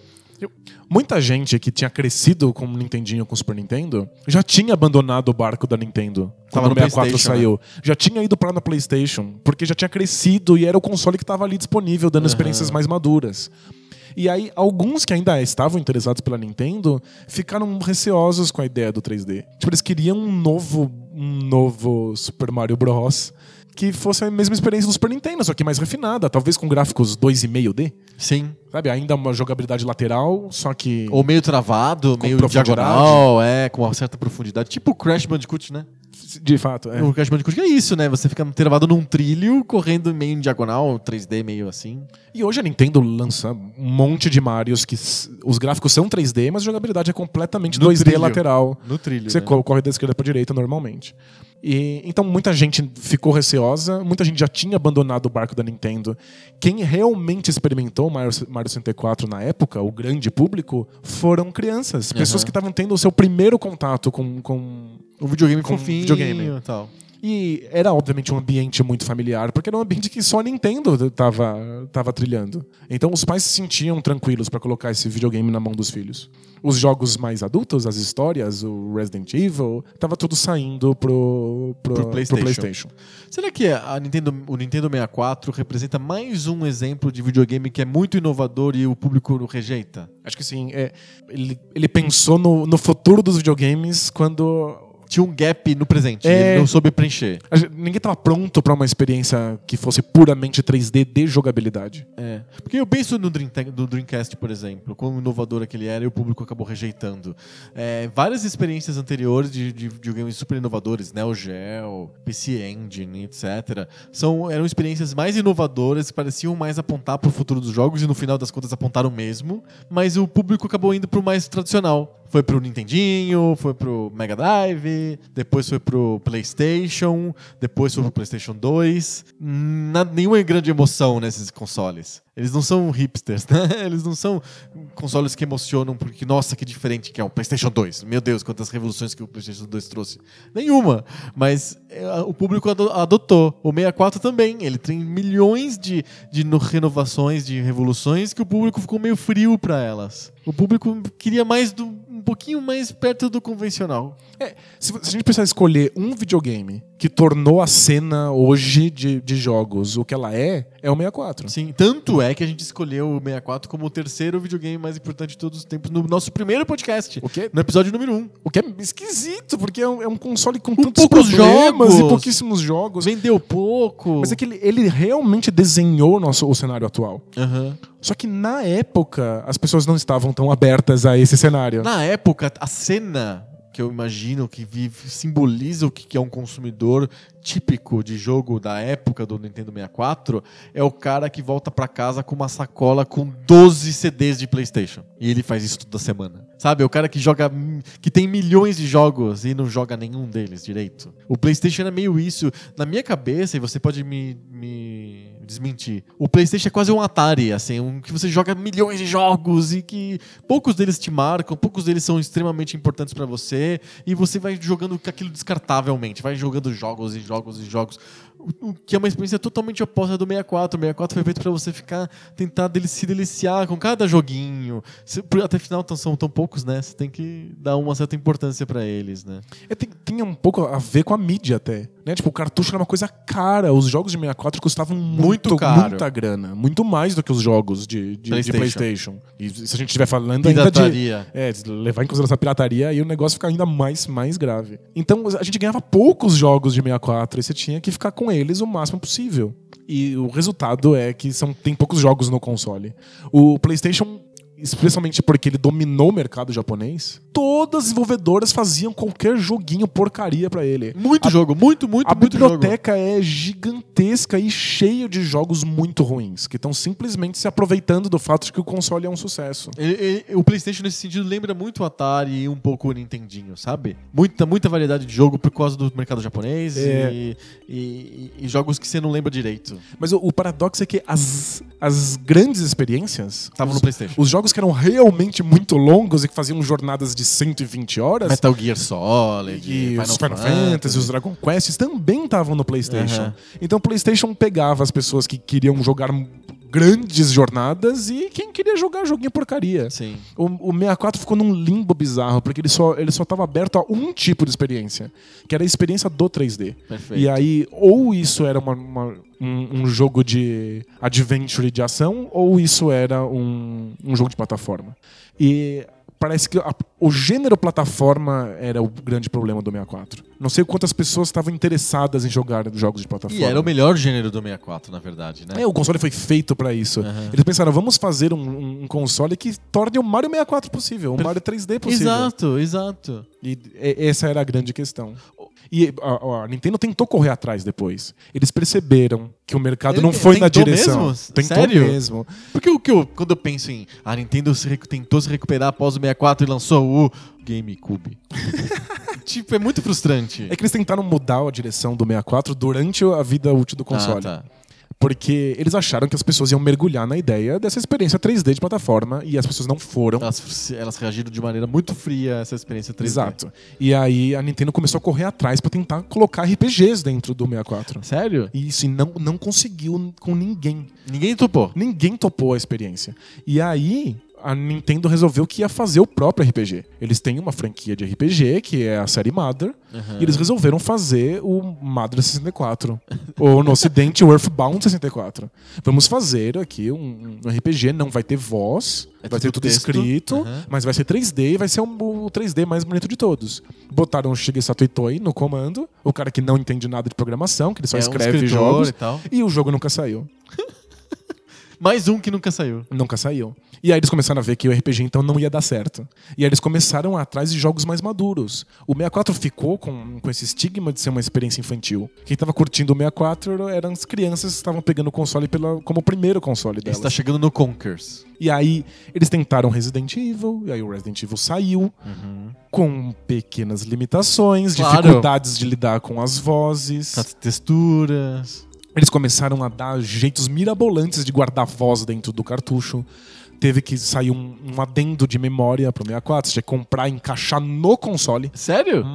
Muita gente que tinha crescido com o Nintendinho com o Super Nintendo já tinha abandonado o barco da Nintendo Tava quando o 64 PlayStation, saiu. Já tinha ido pra no PlayStation, porque já tinha crescido e era o console que estava ali disponível, dando Aham. experiências mais maduras. E aí, alguns que ainda estavam interessados pela Nintendo ficaram receosos com a ideia do 3D. Tipo, eles queriam um novo, um novo Super Mario Bros. Que fosse a mesma experiência do Super Nintendo, só que mais refinada, talvez com gráficos 2,5D. Sim. Sabe, ainda uma jogabilidade lateral, só que. Ou meio travado, meio diagonal, é, com uma certa profundidade. Tipo o Crash Bandicoot, né? De fato, é. O Crash Bandicoot é isso, né? Você fica travado num trilho, correndo meio em diagonal, 3D meio assim. E hoje a Nintendo lança um monte de Marios que os gráficos são 3D, mas a jogabilidade é completamente No 2D trilho. lateral. No trilho, Você né? co- corre da esquerda para direita normalmente. E, então muita gente ficou receosa, muita gente já tinha abandonado o barco da Nintendo. Quem realmente experimentou o Mario, Mario 64 na época, o grande público, foram crianças. Pessoas que estavam tendo o seu primeiro contato com, com O videogame Com fofinho videogame. e tal. E era, obviamente, um ambiente muito familiar, porque era um ambiente que só a Nintendo tava, tava trilhando. Então os pais se sentiam tranquilos para colocar esse videogame na mão dos filhos. Os jogos mais adultos, as histórias, o Resident Evil, tava tudo saindo pro, pro, Pro pro PlayStation. PlayStation. Será que a Nintendo, o Nintendo 64 representa mais um exemplo de videogame que é muito inovador e o público rejeita? Acho que sim. É, ele, ele pensou no, no futuro dos videogames quando Tinha um gap no presente, É. ele não soube preencher. gente- ninguém estava pronto para uma experiência que fosse puramente 3D de jogabilidade. É. Porque eu penso no, Dream, no Dreamcast, por exemplo, quão inovador aquele era e o público acabou rejeitando. É, várias experiências anteriores de, de videogames super inovadores, Neo Geo, PC Engine, etc., são, eram experiências mais inovadoras que pareciam mais apontar para o futuro dos jogos e no final das contas apontaram mesmo, mas o público acabou indo pro mais tradicional. Foi pro Nintendinho, foi pro Mega Drive, depois foi pro PlayStation, depois foi pro PlayStation 2. Nada, nenhuma grande emoção nesses consoles. Eles não são hipsters, né? Eles não são consoles que emocionam porque, nossa, que diferente que é o PlayStation 2. Meu Deus, quantas revoluções que o PlayStation 2 trouxe. Nenhuma. Mas é, o público ado- adotou. O 64 também. Ele tem milhões de, de no- renovações, de revoluções que o público ficou meio frio pra elas. O público queria mais do, um pouquinho mais perto do convencional. É, se, se a gente precisar escolher um videogame que tornou a cena hoje de, de jogos o que ela é, é o 64. Sim, tanto é que a gente escolheu o 64 como o terceiro videogame mais importante de todos os tempos no nosso primeiro podcast. O que, No episódio número 1. Um. o que é esquisito, porque é um, é um console com tantos poucos jogos. e pouquíssimos jogos. Vendeu pouco. Mas é que ele, ele realmente desenhou nosso, o cenário atual. Aham. Só que na época, as pessoas não estavam tão abertas a esse cenário. Na época, a cena que eu imagino que vive, simboliza o que é um consumidor típico de jogo da época do Nintendo 64 é o cara que volta pra casa com uma sacola com 12 CDs de PlayStation. E ele faz isso toda semana. Sabe? O cara que joga que tem milhões de jogos e não joga nenhum deles direito. O PlayStation é meio isso. Na minha cabeça, e você pode me, me desmentir, o PlayStation é quase um Atari, assim, um que você joga milhões de jogos e que poucos deles te marcam, poucos deles são extremamente importantes pra você e você vai jogando aquilo descartavelmente, vai jogando jogos e jogos e jogos. Que é uma experiência totalmente oposta do 64. O 64 foi feito pra você ficar, tentar dele- se deliciar com cada joguinho. Se- até final tão- são tão poucos, né? Você tem que dar uma certa importância pra eles, né? É, tem, tinha um pouco a ver com a mídia até. Né? Tipo, o cartucho era uma coisa cara. Os jogos de 64 custavam muito, Muito caro. muita grana. Muito mais do que os jogos de, de, de PlayStation. PlayStation. E se a gente estiver falando ainda de. Pirataria. É, de levar em consideração a pirataria, aí o negócio fica ainda mais, mais grave. Então a gente ganhava poucos jogos de 64 e você tinha que ficar com eles o máximo possível. E o resultado é que são, tem poucos jogos no console. O PlayStation, especialmente porque ele dominou o mercado japonês, todas as desenvolvedoras faziam qualquer joguinho porcaria pra ele. Muito jogo, muito, muito, A muito jogo. biblioteca é gigantesca e cheia de jogos muito ruins, que estão simplesmente se aproveitando do fato de que o console é um sucesso. Ele- ele- o PlayStation, nesse sentido, lembra muito o Atari e um pouco o Nintendinho, sabe? Muita, muita variedade de jogo por causa do mercado japonês É. e, e- e jogos que você não lembra direito. Mas o, o paradoxo é que as, as grandes experiências, Estavam no PlayStation. os jogos que eram realmente muito longos e que faziam jornadas de 120 horas, Metal Gear Solid, e os Final Fantasy, os Dragon Quests também estavam no PlayStation. Aham. Então o PlayStation pegava as pessoas que queriam jogar grandes jornadas e quem queria jogar joguinho porcaria. Sim. O, o 64 ficou num limbo bizarro, porque ele só, ele só tava aberto a um tipo de experiência, que era a experiência do 3D. Perfeito. E aí, ou isso era uma- uma- um, um jogo de adventure de ação, ou isso era um, um jogo de plataforma. E parece que a- o gênero plataforma era o grande problema do 64. Não sei quantas pessoas estavam interessadas em jogar jogos de plataforma. E era o melhor gênero do 64, na verdade, né? É, o console foi feito pra isso. Aham. Eles pensaram, vamos fazer um, um console que torne o Mario 64 possível, o Mario 3D possível. Exato, exato. E- essa era a grande questão. E a, a Nintendo tentou correr atrás depois. Eles perceberam que o mercado Ele não foi na direção. mesmo? Tentou Sério? mesmo. Porque o que eu, quando eu penso em a Nintendo se tentou se recuperar após o 64 e lançou o GameCube. tipo, é muito frustrante. É que eles tentaram mudar a direção do 64 durante a vida útil do console. Ah, tá. Porque eles acharam que as pessoas iam mergulhar na ideia dessa experiência 3D de plataforma e as pessoas não foram. Elas, elas reagiram de maneira muito fria a essa experiência 3D. Exato. E aí a Nintendo começou a correr atrás pra tentar colocar RPGs dentro do 64. Sério? E isso e não, não conseguiu com ninguém. Ninguém topou. Ninguém topou a experiência. E aí, a Nintendo resolveu que ia fazer o próprio RPG. Eles têm uma franquia de RPG, que é a série Mother, e eles resolveram fazer o Mother 64. ou no ocidente, o Earthbound 64. Vamos fazer aqui um, um RPG, não vai ter voz, É vai ter tudo texto. escrito, Aham. mas vai ser 3D e vai ser um- o 3D mais bonito de todos. Botaram o Shigesato Itoi no comando, o cara que não entende nada de programação, que ele só É um escreve escritor jogos, e tal. e o jogo nunca saiu. Mais um que nunca saiu. Nunca saiu. E aí eles começaram a ver que o RPG então não ia dar certo. E aí eles começaram atrás de jogos mais maduros. O 64 ficou com, com esse estigma de ser uma experiência infantil. Quem tava curtindo o 64 eram as crianças que estavam pegando o console pela, como o primeiro console delas. Está chegando no Conkers. E aí eles tentaram Resident Evil, e aí o Resident Evil saiu, com pequenas limitações, Claro. dificuldades de lidar com as vozes. As texturas. Eles começaram a dar jeitos mirabolantes de guardar voz dentro do cartucho. Teve que sair um, um adendo de memória pro 64. Você tinha que comprar e encaixar no console. Sério?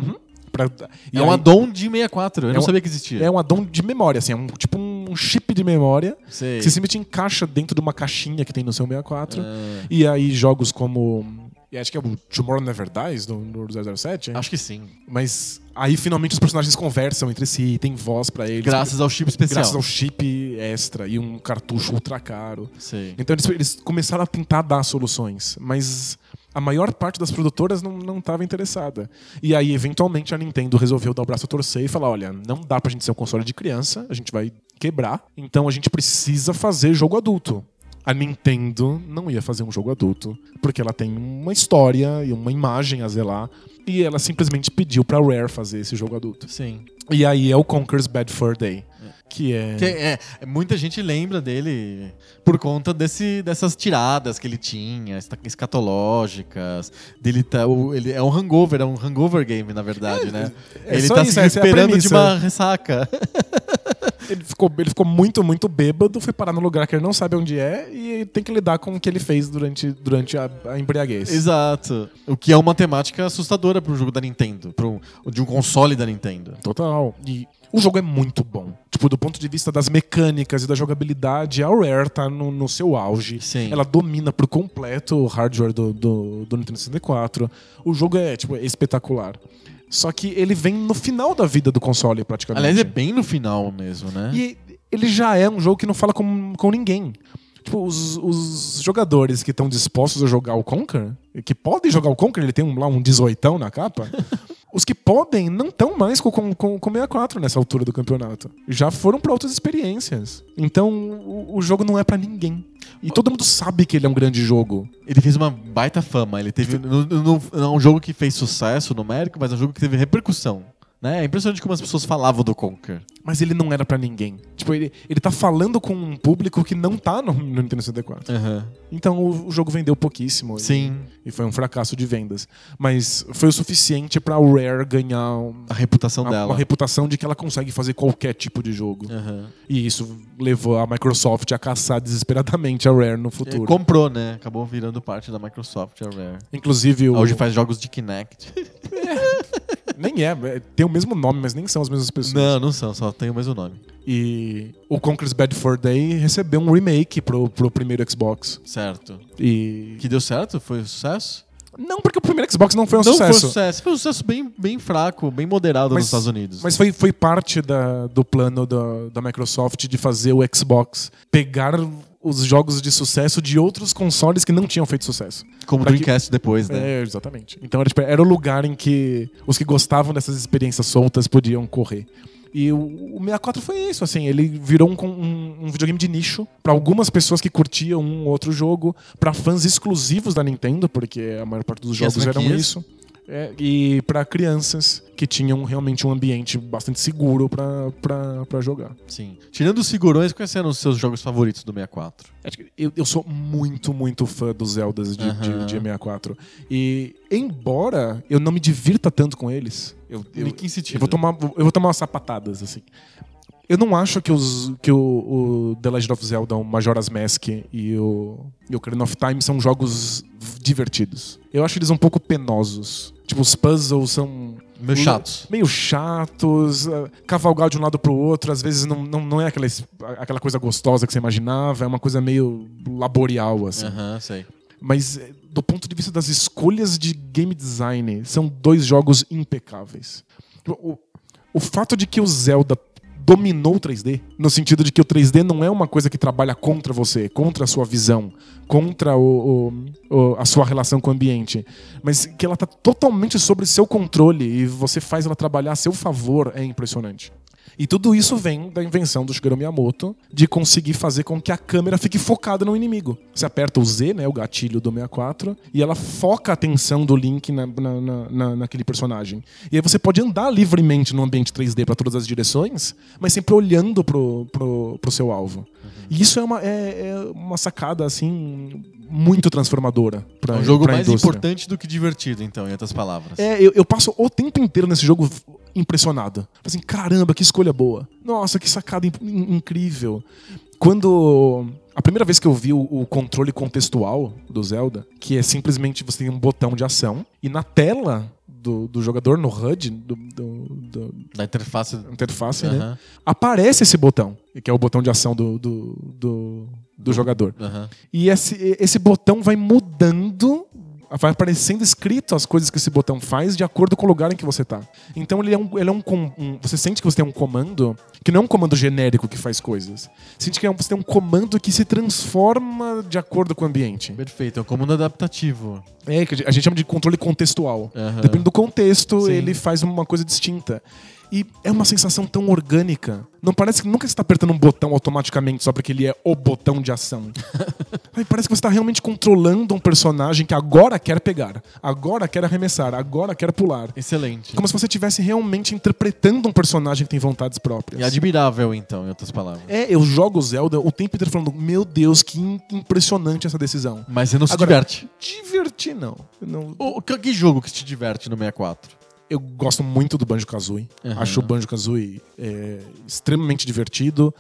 Pra, e É um aí- addon de 64. Eu É não um- sabia que existia. É um addon de memória, assim, é um, tipo um chip de memória. Sei. Que você simplesmente encaixa dentro de uma caixinha que tem no seu 64. Ah, E aí jogos como. E Acho que é o Tomorrow Never Dies do, do 007. acho que sim. Mas aí finalmente os personagens conversam entre si, tem voz pra eles. Graças ao chip especial. graças ao chip extra e um cartucho ultra caro. Sei. Então eles, eles começaram a tentar dar soluções, mas a maior parte das produtoras não estava interessada. E aí, eventualmente, a Nintendo resolveu dar o braço a torcer e falar: olha, não dá pra gente ser um console de criança, a gente vai quebrar, então a gente precisa fazer jogo adulto. A Nintendo não ia fazer um jogo adulto, porque ela tem uma história e uma imagem a zelar, e ela simplesmente pediu pra Rare fazer esse jogo adulto. Sim. E aí é o Conker's Bad Fur Day, que é... Que é, é, muita gente lembra dele por conta desse, dessas tiradas que ele tinha, escatológicas. Dele tá, ele é um hangover, é um hangover game, na verdade, né? é ele só tá isso, se é recuperando de uma ressaca. Ele ficou, ele ficou muito, muito bêbado, foi parar num lugar que ele não sabe onde é e tem que lidar com o que ele fez durante, durante a, a embriaguez. Exato. O que é uma temática assustadora para um jogo da Nintendo, um, de um console da Nintendo. Total. E o jogo é muito bom. Tipo, do ponto de vista das mecânicas e da jogabilidade, a Rare tá no, no seu auge. Sim. Ela domina por completo o hardware do, do, do Nintendo 64. O jogo é, tipo, espetacular. Só que ele vem no final da vida do console, praticamente. Aliás, é bem no final mesmo, né? E ele já é um jogo que não fala com, com ninguém. Tipo, os, os jogadores que estão dispostos a jogar o Conquer, que podem jogar o Conquer, ele tem um, lá um 18 na capa. os que podem não estão mais com, com, com, com 64 nessa altura do campeonato. Já foram para outras experiências. Então, o, o jogo não é para ninguém. E todo mundo sabe que ele é um grande jogo. Ele fez uma baita fama. Ele teve. Não é um jogo que fez sucesso numérico, mas é um jogo que teve repercussão. Né? É impressionante como as pessoas falavam do Conker. Mas ele não era para ninguém. Tipo, ele, ele tá falando com um público que não tá no, no Nintendo 64. Então o, o jogo vendeu pouquíssimo. e- Sim. E, foi um fracasso de vendas. Mas foi o suficiente pra Rare ganhar um- A reputação uma, dela. uma reputação de que ela consegue fazer qualquer tipo de jogo. Aham. E isso levou a Microsoft a caçar desesperadamente a Rare no Ele futuro. comprou, né? Acabou virando parte da Microsoft, a Rare. Inclusive, o, Hoje faz jogos de Kinect. nem é, é, tem o mesmo nome, mas nem são as mesmas pessoas. não, não são, só tem o mesmo nome. E o Conker's Bad Fur Day recebeu um remake pro, pro primeiro Xbox. Certo. E. Que deu certo? Foi um sucesso? Não, porque o primeiro Xbox não foi um não sucesso. foi um sucesso. Foi um sucesso bem, bem fraco, bem moderado Mas- nos Estados Unidos. Mas foi, foi parte da- do plano da, da Microsoft de fazer o Xbox pegar os jogos de sucesso de outros consoles que não tinham feito sucesso. Como o pra que- Dreamcast depois, né? É, exatamente. Então era, tipo, era o lugar em que os que gostavam dessas experiências soltas podiam correr. E o, o 64 foi isso, assim, ele virou um, um- um videogame de nicho pra algumas pessoas que curtiam um ou outro jogo, pra fãs exclusivos da Nintendo, porque a maior parte dos jogos eram isso. É, e pra crianças que tinham realmente um ambiente bastante seguro pra jogar. Sim. Tirando os figurões, quais eram os seus jogos favoritos do 64? Acho que Eu, eu sou muito, muito fã dos Zeldas de, de- Aham. de 64. E, embora eu não me divirta tanto com eles, eu, eu, eu vou tomar, eu vou tomar umas sapatadas, assim. Eu não acho que, os, que o, o The Legend of Zelda, o Majora's Mask e o, e o Ocarina of Time são jogos divertidos. Eu acho eles um pouco penosos. Tipo, os puzzles são Meio chatos. meio chatos, ah, cavalgar de um lado pro outro, às vezes não, não, não é aquela, aquela coisa gostosa que você imaginava, é uma coisa meio laborial, assim. Aham, sei. Mas eh, do ponto de vista das escolhas de game design, são dois jogos impecáveis. O- o fato de que o Zelda dominou o 3D, no sentido de que o 3D não é uma coisa que trabalha contra você, contra a sua visão, contra o- o- o- a sua relação com o ambiente, mas que ela tá totalmente sobre seu controle e você faz ela trabalhar a seu favor, é impressionante. E tudo isso vem da invenção do Shigeru Miyamoto de conseguir fazer com que a câmera fique focada no inimigo. Você aperta o Z, né, o gatilho do 64, e ela foca a atenção do Link na, na- na- na- naquele personagem. E aí você pode andar livremente no ambiente 3D para todas as direções, mas sempre olhando pro, pro, pro seu alvo. E isso é uma, é- é uma sacada, assim, muito transformadora É para um jogo mais indústria. importante do que divertido, então, em outras palavras. É, eu, eu passo o tempo inteiro nesse jogo impressionado. Assim, caramba, que escolha boa. Nossa, que sacada in- in- incrível. Quando. A primeira vez que eu vi o, o controle contextual do Zelda, que é simplesmente você tem um botão de ação, e na tela do, do jogador, no HUD, do, do, Da interface. interface, né? Aham, Aparece esse botão, que é o botão de ação do, do, do, do jogador. aham. E esse, esse botão vai mudando, vai aparecendo escrito as coisas que esse botão faz de acordo com o lugar em que você tá. Então ele é um. Ele é um, um- você sente que você tem um comando que não é um comando genérico que faz coisas. Sente que é um- você tem um comando que se transforma de acordo com o ambiente. Perfeito, é um comando adaptativo. É, que a gente chama de controle contextual. Aham. Dependendo do contexto, Sim. ele faz uma coisa distinta. E é uma sensação tão orgânica. Não parece que nunca você está apertando um botão automaticamente só porque ele é o botão de ação. Aí parece que você está realmente controlando um personagem que agora quer pegar, agora quer arremessar, agora quer pular. Excelente. Como se você estivesse realmente interpretando um personagem que tem vontades próprias. E admirável, então, em outras palavras. É, eu jogo Zelda o tempo inteiro falando, meu Deus, que impressionante essa decisão. Mas você não se Agora- diverte. Divertir, não. Não O, que, que jogo que te diverte no 64? Eu gosto muito do Banjo-Kazooie. Aham. Acho o Banjo-Kazooie é, extremamente divertido.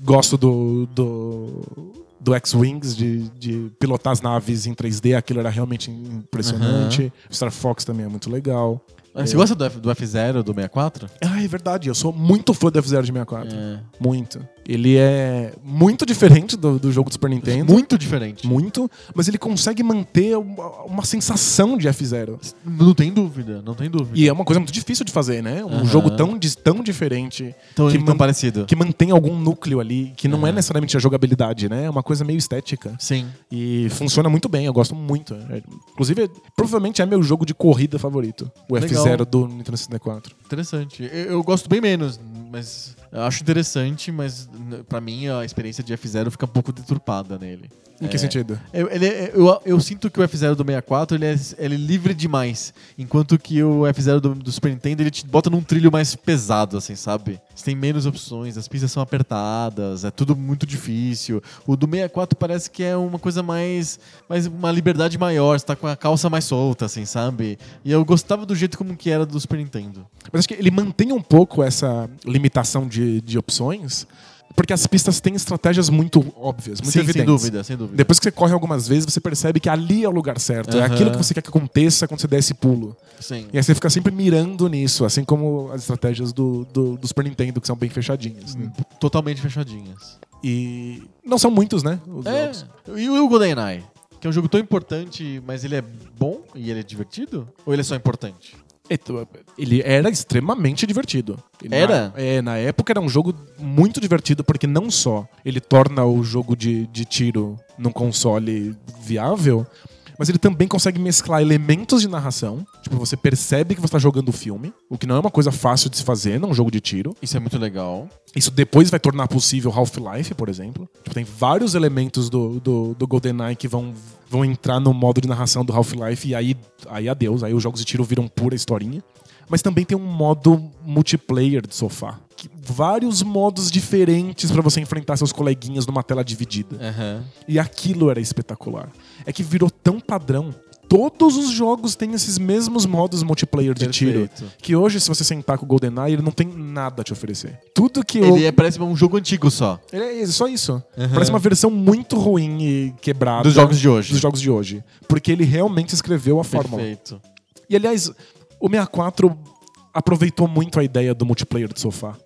Gosto do, do, do X-Wings, de, de pilotar as naves em 3D. Aquilo era realmente impressionante. Star Fox também é muito legal. Ah, Você gosta do, F, do F0 do 64? Ah, é verdade. Eu sou muito fã do F-Zero de 64. É. Muito. Ele é muito diferente do, do jogo do Super Nintendo. Muito diferente. Muito. Mas ele consegue manter uma, uma sensação de F-Zero. Não tem dúvida, não tem dúvida. E é uma coisa muito difícil de fazer, né? Um Aham. jogo tão, tão diferente. Tão, que tão parecido. que mantém algum núcleo ali, que não é Aham. necessariamente a jogabilidade, né? É uma coisa meio estética. Sim. E funciona muito bem, eu gosto muito. É, inclusive, provavelmente é meu jogo de corrida favorito. O Legal. F0 do Nintendo 64. Interessante. Eu, eu gosto bem menos, mas eu acho interessante, mas pra mim a experiência de F0 fica um pouco deturpada nele. Em que É. sentido? Eu, ele é- eu, eu sinto que o F0 do 64 ele é, ele é livre demais, enquanto que o F0 do, do Super Nintendo ele te bota num trilho mais pesado, assim, sabe? Você tem menos opções, as pistas são apertadas, é tudo muito difícil. O do 64 parece que é uma coisa mais, mais uma liberdade maior, você tá com a calça mais solta, assim, sabe? E eu gostava do jeito como que era do Super Nintendo. Mas acho que ele mantém um pouco essa limitação de, de opções, porque as pistas têm estratégias muito óbvias, muito Sim, evidentes. sem dúvida, sem dúvida. Depois que você corre algumas vezes, você percebe que ali é o lugar certo. É Aham. aquilo que você quer que aconteça quando você der esse pulo. Sim. E aí você fica sempre mirando nisso, assim como as estratégias do, do, do Super Nintendo, que são bem fechadinhas. né? Totalmente fechadinhas. E não são muitos, né? Os É. jogos. E o GoldenEye? Que é um jogo tão importante, mas ele é bom e ele é divertido? Ou ele é só importante? Ele era extremamente divertido. Ele Era? Na, é, na época era um jogo muito divertido, porque não só ele torna o jogo de, de tiro num console viável, mas ele também consegue mesclar elementos de narração. Tipo, você percebe que você está jogando o filme, o que não é uma coisa fácil de se fazer num jogo de tiro. Isso é muito legal. Isso depois vai tornar possível Half-Life, por exemplo. Tipo, tem vários elementos do, do, do GoldenEye que vão, vão entrar no modo de narração do Half-Life e aí, aí adeus, aí os jogos de tiro viram pura historinha. Mas também tem um modo multiplayer de sofá. Vários modos diferentes pra você enfrentar seus coleguinhas numa tela dividida. Aham. E aquilo era espetacular. É que virou tão padrão todos os jogos têm esses mesmos modos multiplayer de tiro. Perfeito. Que hoje, se você sentar com o GoldenEye, ele não tem nada a te oferecer. Tudo que Ele é, parece um jogo antigo só. Ele é só isso. Uhum. Parece uma versão muito ruim e quebrada Dos jogos de hoje. dos jogos de hoje. Porque ele realmente escreveu a fórmula. Perfeito. E aliás, o 64 aproveitou muito a ideia do multiplayer de sofá.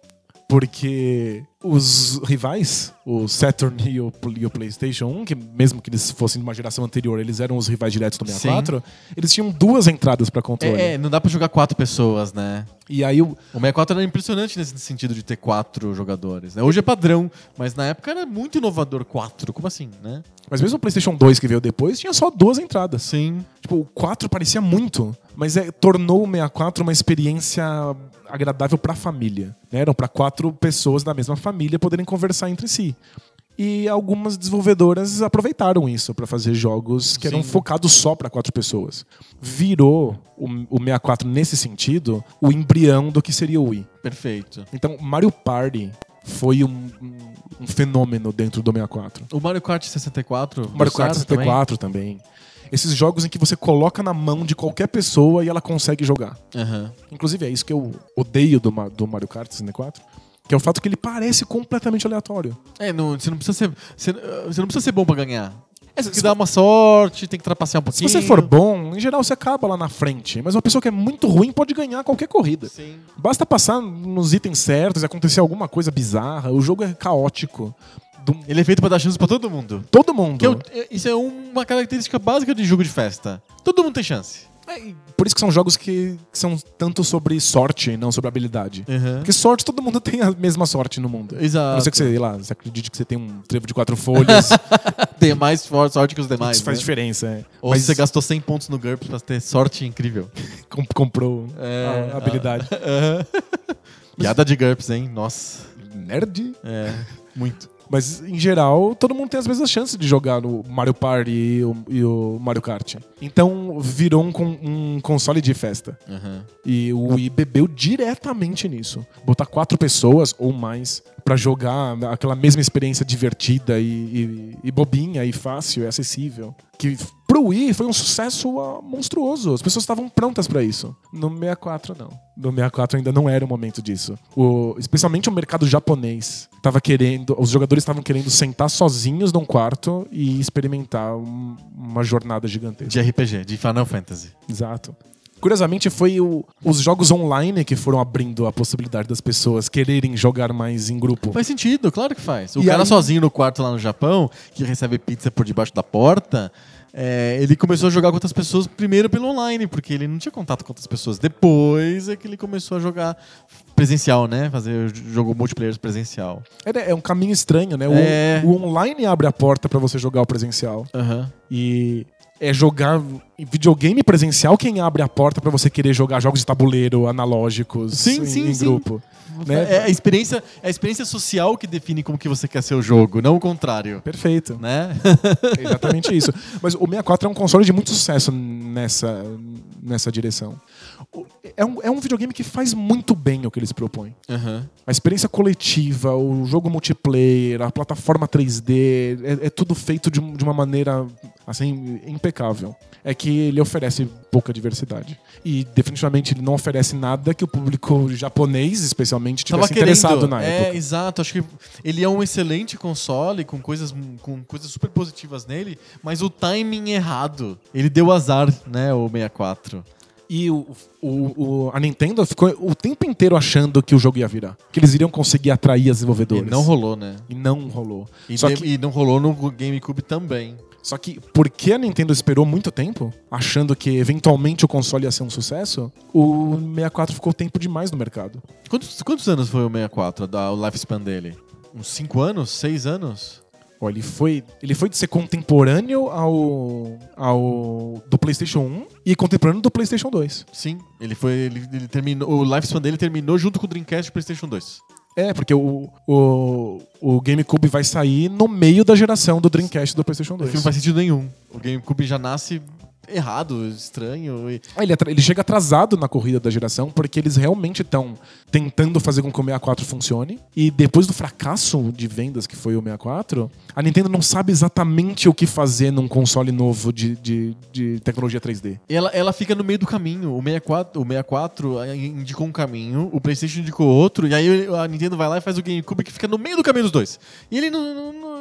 Porque os rivais, o Saturn e o, e o PlayStation 1, que mesmo que eles fossem de uma geração anterior, eles eram os rivais diretos do 64, eles tinham duas entradas para controle. É, é, não dá pra jogar quatro pessoas, né? E aí o, O 64 era impressionante nesse sentido de ter quatro jogadores. Né? Hoje é padrão, mas na época era muito inovador quatro. Como assim, né? Mas mesmo o PlayStation 2 que veio depois tinha só duas entradas. Sim. Tipo, o 4 parecia muito, mas é, tornou o 64 uma experiência agradável pra família. Né? Eram pra quatro pessoas da mesma família poderem conversar entre si. E algumas desenvolvedoras aproveitaram isso pra fazer jogos que eram Sim. focados só pra quatro pessoas. Virou o, o 64 nesse sentido o embrião do que seria o Wii. Perfeito. Então, Mario Party foi um, um- um fenômeno dentro do 64. O Mario Kart 64. O Mario Kart certo também? 64 também. Esses jogos em que você coloca na mão de qualquer pessoa e ela consegue jogar. Aham. Inclusive, é isso que eu odeio do, do Mario Kart 64. Que é o fato que ele parece completamente aleatório. É, não, você não precisa ser. Você, você não precisa ser bom pra ganhar. É, Tem que se, dar uma sorte, tem que trapacear um se pouquinho. você for bom, em geral você acaba lá na frente. Mas uma pessoa que é muito ruim pode ganhar qualquer corrida. Sim. Basta passar nos itens certos e acontecer alguma coisa bizarra. O jogo é caótico. Do- Ele é feito pra dar chance pra todo mundo. todo mundo. É- isso é uma característica básica de jogo de festa. Todo mundo tem chance. É, por isso que são jogos que, que são tanto sobre sorte e não sobre habilidade. Uhum. Porque sorte, todo mundo tem a mesma sorte no mundo. A Exato. não ser que você, sei lá, você acredite que você tem um trevo de quatro folhas. Tem mais sorte que os demais. isso faz né? diferença. É. Ou Mas se você gastou 100 pontos no GURPS pra ter sorte incrível. com- comprou É, a habilidade. Piada de GURPS, hein? Nossa. Nerd. É. Muito. Mas, em geral, todo mundo tem as mesmas chances de jogar no Mario Party e o, e o Mario Kart. Então, virou um, um console de festa. Uhum. E o Wii bebeu diretamente nisso. Botar quatro pessoas ou mais pra jogar aquela mesma experiência divertida e, e- e bobinha e fácil e acessível. Que pro Wii foi um sucesso ah, monstruoso. As pessoas estavam prontas pra isso. No 64, não. No 64 ainda não era o momento disso. O- especialmente o mercado japonês tava querendo. Os jogadores estavam querendo sentar sozinhos num quarto e experimentar um- uma jornada gigantesca. De RPG, de Final Fantasy. Exato. Curiosamente, foi o- os jogos online que foram abrindo a possibilidade das pessoas quererem jogar mais em grupo. Faz sentido, claro que faz. O E cara aí- sozinho no quarto lá no Japão, que recebe pizza por debaixo da porta, é, ele começou a jogar com outras pessoas primeiro pelo online, porque ele não tinha contato com outras pessoas. Depois é que ele começou a jogar presencial, né? Fazer jogo multiplayer presencial. É, é um caminho estranho, né? O, É. o online abre a porta pra você jogar o presencial. Aham. E é jogar videogame presencial quem abre a porta pra você querer jogar jogos de tabuleiro analógicos Sim, em, sim, em sim. grupo. Né? É a experiência, é a experiência social que define como que você quer ser o jogo, não o contrário. Perfeito. Né? É exatamente isso. Mas o 64 é um console de muito sucesso nessa, nessa direção. É um, é um videogame que faz muito bem o que eles propõem. Aham. A experiência coletiva, o jogo multiplayer, a plataforma 3D, é, é tudo feito de, de uma maneira assim impecável. É que ele oferece pouca diversidade. E definitivamente ele não oferece nada que o público japonês, especialmente, Tava tivesse querendo. interessado na é, época. exato. Acho que ele é um excelente console com coisas, com coisas super positivas nele, mas o timing errado. Ele deu azar, né, o 64. E o, o- o- a Nintendo ficou o tempo inteiro achando que o jogo ia virar. Que eles iriam conseguir atrair as E desenvolvedoras. não rolou, né? E não rolou. E, Só que- e não rolou no GameCube também. Só que porque a Nintendo esperou muito tempo, achando que eventualmente o console ia ser um sucesso, o 64 ficou tempo demais no mercado. Quantos, quantos anos foi o 64, da, o lifespan dele? Uns 5 anos? 6 anos? Ó, ele foi, ele foi de ser contemporâneo ao, ao do PlayStation 1 e contemporâneo do PlayStation 2. Sim. Ele foi. Ele, ele terminou. O lifespan dele terminou junto com o Dreamcast e o PlayStation 2. É, porque o, o, o GameCube vai sair no meio da geração do Dreamcast e do PlayStation O filme 2. não faz sentido nenhum. O GameCube já nasce errado, estranho. E... Ah, Ele, ele chega atrasado na corrida da geração porque eles realmente estão tentando fazer com que o 64 funcione. E depois do fracasso de vendas que foi o 64, a Nintendo não sabe exatamente o que fazer num console novo de, de, de tecnologia 3D. Ela, ela fica no meio do caminho. O 64, o 64 indicou um caminho, o PlayStation indicou outro, e aí a Nintendo vai lá e faz o GameCube que fica no meio do caminho dos dois. E ele não. não-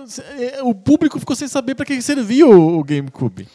o público ficou sem saber pra que servia o, GameCube.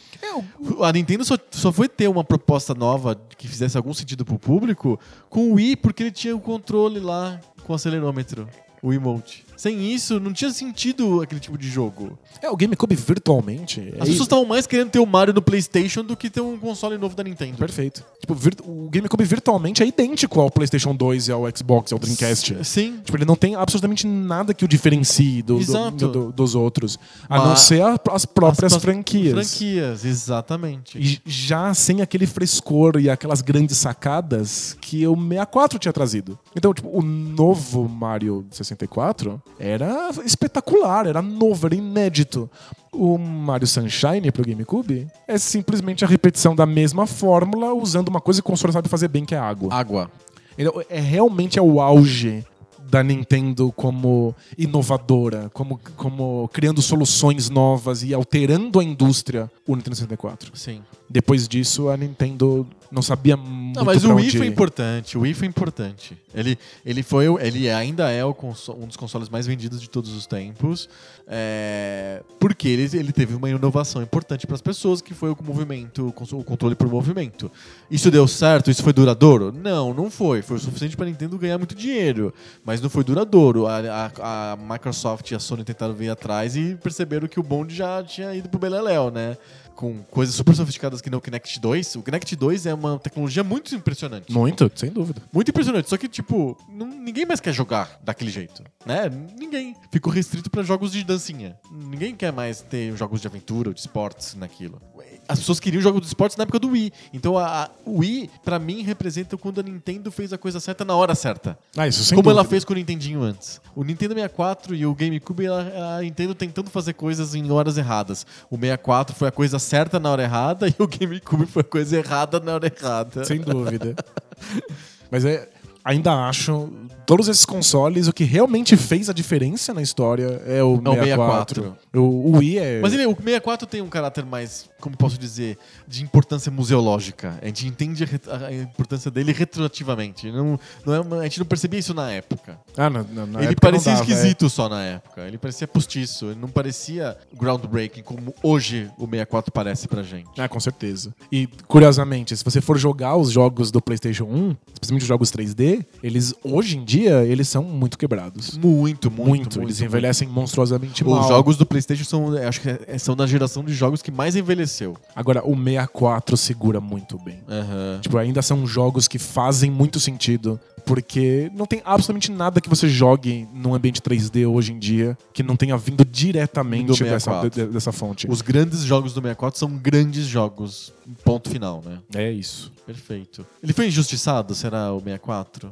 A Nintendo só, só foi ter uma proposta nova que fizesse algum sentido pro público com o Wii, porque ele tinha o controle lá com o acelerômetro, o emote. Sem isso, não tinha sentido aquele tipo de jogo. É, o GameCube virtualmente. As é pessoas estavam mais querendo ter o Mario no PlayStation do que ter um console novo da Nintendo. Perfeito. Tipo, o GameCube virtualmente é idêntico ao PlayStation 2 e ao Xbox e ao Dreamcast. Sim. Tipo, ele não tem absolutamente nada que o diferencie do, do- Exato. do- dos outros. A Mas- não ser a- as próprias As- as franquias. Franquias, exatamente. E já sem aquele frescor e aquelas grandes sacadas que o 64 tinha trazido. Então, tipo, o novo Mario 64 era espetacular, era novo, era inédito. O Mario Sunshine pro GameCube é simplesmente a repetição da mesma fórmula usando uma coisa que o console sabe fazer bem, que é água. Água. Ele é realmente é o auge da Nintendo como inovadora, como, como criando soluções novas e alterando a indústria, o Nintendo 64. Sim. Depois disso, a Nintendo não sabia muito Não, mas o Wii onde foi importante. O Wii foi importante. Ele, ele, foi, ele ainda é o conso- um dos consoles mais vendidos de todos os tempos. é, porque ele, ele teve uma inovação importante para as pessoas, que foi o movimento, o controle por movimento. Isso deu certo? Isso foi duradouro? Não, não foi. Foi o suficiente para a Nintendo ganhar muito dinheiro. Mas não foi duradouro. A, a- a Microsoft e a Sony tentaram vir atrás e perceberam que o bonde já tinha ido pro Beleléu, né? Com coisas super sofisticadas que nem o Kinect 2. O Kinect 2 é uma tecnologia muito impressionante. Muito, sem dúvida. Muito impressionante. Só que, tipo, não- ninguém mais quer jogar daquele jeito, né? Ninguém. Ficou restrito pra jogos de dancinha. Ninguém quer mais ter jogos de aventura ou de esportes naquilo. As pessoas queriam jogos de esportes na época do Wii. Então, a, a- o Wii, pra mim, representa quando a Nintendo fez a coisa certa na hora certa. Ah, isso sem Como ela dúvida. fez com o Nintendinho antes. O Nintendo 64 e o GameCube, ela- a Nintendo tentando fazer coisas em horas erradas. O 64 foi a coisa certa na hora errada e o GameCube foi a coisa errada na hora errada. Sem dúvida. Mas é, ainda acho, todos esses consoles, o que realmente fez a diferença na história é o É o 64. 64. O, o Wii é... Mas ele, o 64 tem um caráter mais, como posso dizer, de importância museológica. A gente entende a, a importância dele retroativamente. Não, não é uma- a gente não percebia isso na época. Ah, na, na- na ele época parecia dava, é. esquisito só na época. Ele parecia postiço. Ele não parecia groundbreaking como hoje o 64 parece pra gente. Ah, com certeza. E, curiosamente, se você for jogar os jogos do PlayStation 1, especialmente os jogos 3D, eles, hoje em dia, eles são muito quebrados. Muito, muito, Muito. muito. eles muito. envelhecem monstruosamente Os mal. jogos do PlayStation são, acho que é- são da geração de jogos que mais envelheceu. Agora, o 64 segura muito bem. Aham. Tipo, ainda são jogos que fazem muito sentido, porque não tem absolutamente nada que você jogue num ambiente 3D hoje em dia que não tenha vindo diretamente dessa, 64. de- dessa fonte. Os grandes jogos do 64 são grandes jogos. Ponto final, né? É isso. Perfeito. Ele foi injustiçado, será, o 64?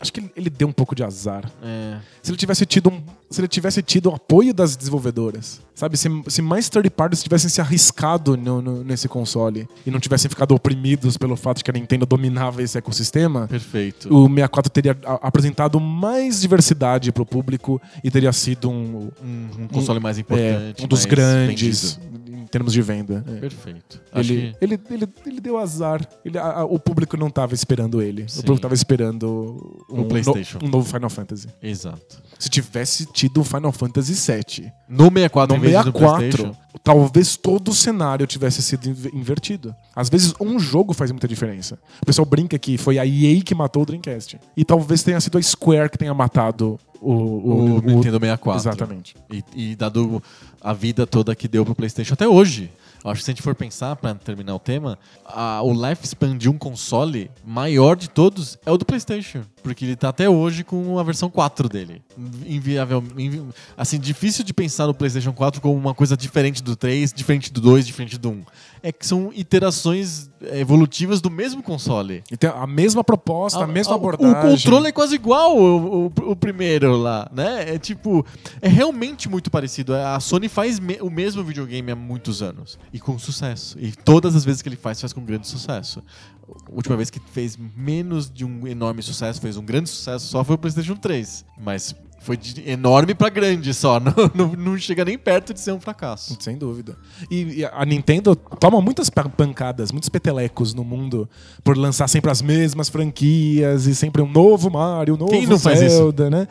Acho que ele- deu um pouco de azar. É. Se ele tivesse tido um, se ele tivesse tido o apoio das desenvolvedoras, sabe? Se, se mais third parties tivessem se arriscado no- no- nesse console e não tivessem ficado oprimidos pelo fato de que a Nintendo dominava esse ecossistema, Perfeito. o 64 teria apresentado mais diversidade pro público e teria sido um, Um, um console mais é, importante. um dos grandes vendido. Em termos de venda. É. Perfeito. Ele, que ele, ele, ele deu azar. Ele, a- a- o público não tava esperando ele. Sim. O público tava esperando um, O PlayStation. no- um novo Final Fantasy. Exato. Se tivesse tido o Final Fantasy VII No 64, no em vez de no 64, PlayStation. talvez todo o cenário tivesse sido inv- invertido. Às vezes, um jogo faz muita diferença. O pessoal brinca que foi a EA que matou o Dreamcast. E talvez tenha sido a Square que tenha matado o, O, o, Nintendo 64. Exatamente. E, e dado a vida toda que deu pro PlayStation até hoje. Eu Acho que se a gente for pensar, pra terminar o tema, a- o lifespan de um console maior de todos é o do PlayStation. Porque ele tá até hoje com a versão 4 dele. Inviável. invi- assim, difícil de pensar no PlayStation 4 como uma coisa diferente do 3, diferente do 2, diferente do 1. É que são iterações é, evolutivas do mesmo console. E tem a mesma proposta, a, mesma a- abordagem. O controle é quase igual o, o- o primeiro lá, né? É tipo, é realmente muito parecido. A Sony faz me- o mesmo videogame há muitos anos e com sucesso. E todas as vezes que ele faz, faz com grande sucesso. A última vez que fez menos de um enorme sucesso, fez um grande sucesso só foi o PlayStation 3. Mas foi de enorme pra grande só. Não, não, não chega nem perto de ser um fracasso. Sem dúvida. E, e a Nintendo toma muitas pa- pancadas, muitos petelecos no mundo por lançar sempre as mesmas franquias e sempre um novo Mario, um novo Quem não faz isso? Zelda, né?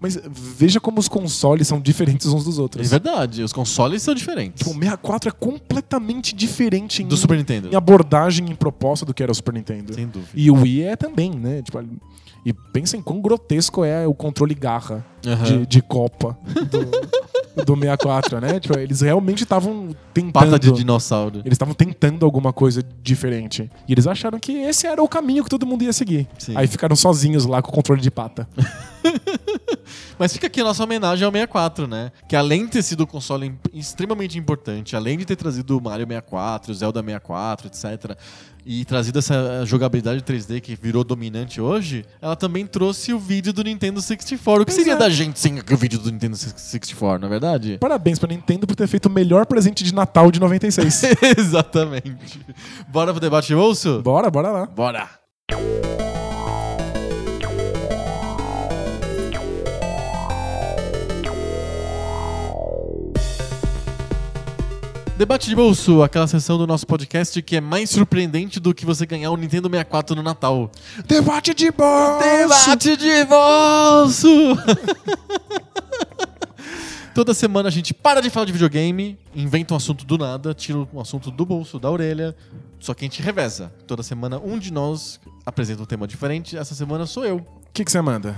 Mas veja como os consoles são diferentes uns dos É outros. verdade, os consoles são diferentes. Tipo, o 64 é completamente diferente em, Do Super Nintendo. em abordagem e proposta do que era o Super Nintendo. Sem dúvida. E o Wii é também, né? Tipo, e pensem quão grotesco é o controle garra Aham. de, de Copa do, do 64, né? Tipo, eles realmente estavam tentando. Pata de dinossauro. Eles estavam tentando alguma coisa diferente. E eles acharam que esse era o caminho que todo mundo ia seguir. Sim. Aí ficaram sozinhos lá com o controle de pata. Mas fica aqui a nossa homenagem ao 64, né? Que além de ter sido um console extremamente importante, além de ter trazido o Mario 64, o Zelda 64, etc., e trazido essa jogabilidade 3D que virou dominante hoje, ela também trouxe o vídeo do Nintendo 64. O que seria é. da gente sem o vídeo do Nintendo 64, não é verdade? Parabéns pra Nintendo por ter feito o melhor presente de Natal de 96. Exatamente. Bora pro debate de bolso? bora, bora lá. Bora! Debate de bolso, aquela sessão do nosso podcast que é mais surpreendente do que você ganhar o Nintendo 64 no Natal. Debate de bolso! Debate de bolso! Toda semana a gente para de falar de videogame, inventa um assunto do nada, tira um assunto do bolso, da orelha, só que a gente reveza. Toda semana um de nós apresenta um tema diferente, essa semana sou eu. O que, que você manda?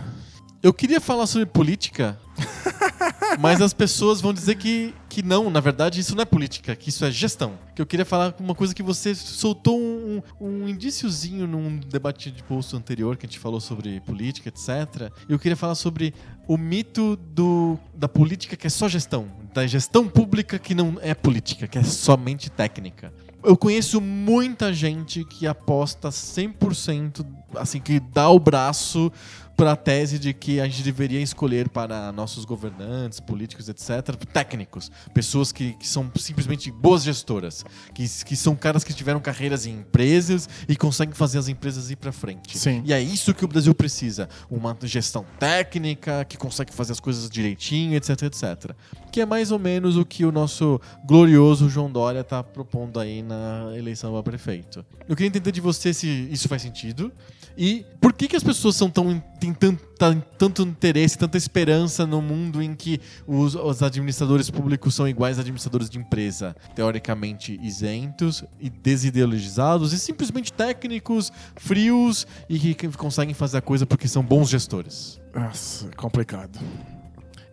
Eu queria falar sobre política, mas as pessoas vão dizer que, que não, na verdade isso não é política, que isso é gestão. Que eu queria falar uma coisa que você soltou um, um indíciozinho num debate de bolso anterior que a gente falou sobre política, etc. Eu queria falar sobre o mito do, da política que é só gestão, da gestão pública que não é política, que é somente técnica. Eu conheço muita gente que aposta 100%, assim, que dá o braço para a tese de que a gente deveria escolher para nossos governantes, políticos, etc., técnicos, pessoas que, que são simplesmente boas gestoras, que, que são caras que tiveram carreiras em empresas e conseguem fazer as empresas ir para frente. Sim. E é isso que o Brasil precisa, uma gestão técnica que consegue fazer as coisas direitinho, etc, etc. Que é mais ou menos o que o nosso glorioso João Dória está propondo aí na eleição a prefeito. Eu queria entender de você se isso faz sentido e por que, que as pessoas são tão, têm tan- tan- tanto interesse, tanta esperança no mundo em que os, os administradores públicos são iguais a administradores de empresa, teoricamente isentos e desideologizados e simplesmente técnicos, frios e que, conseguem fazer a coisa porque são bons gestores. Nossa, complicado.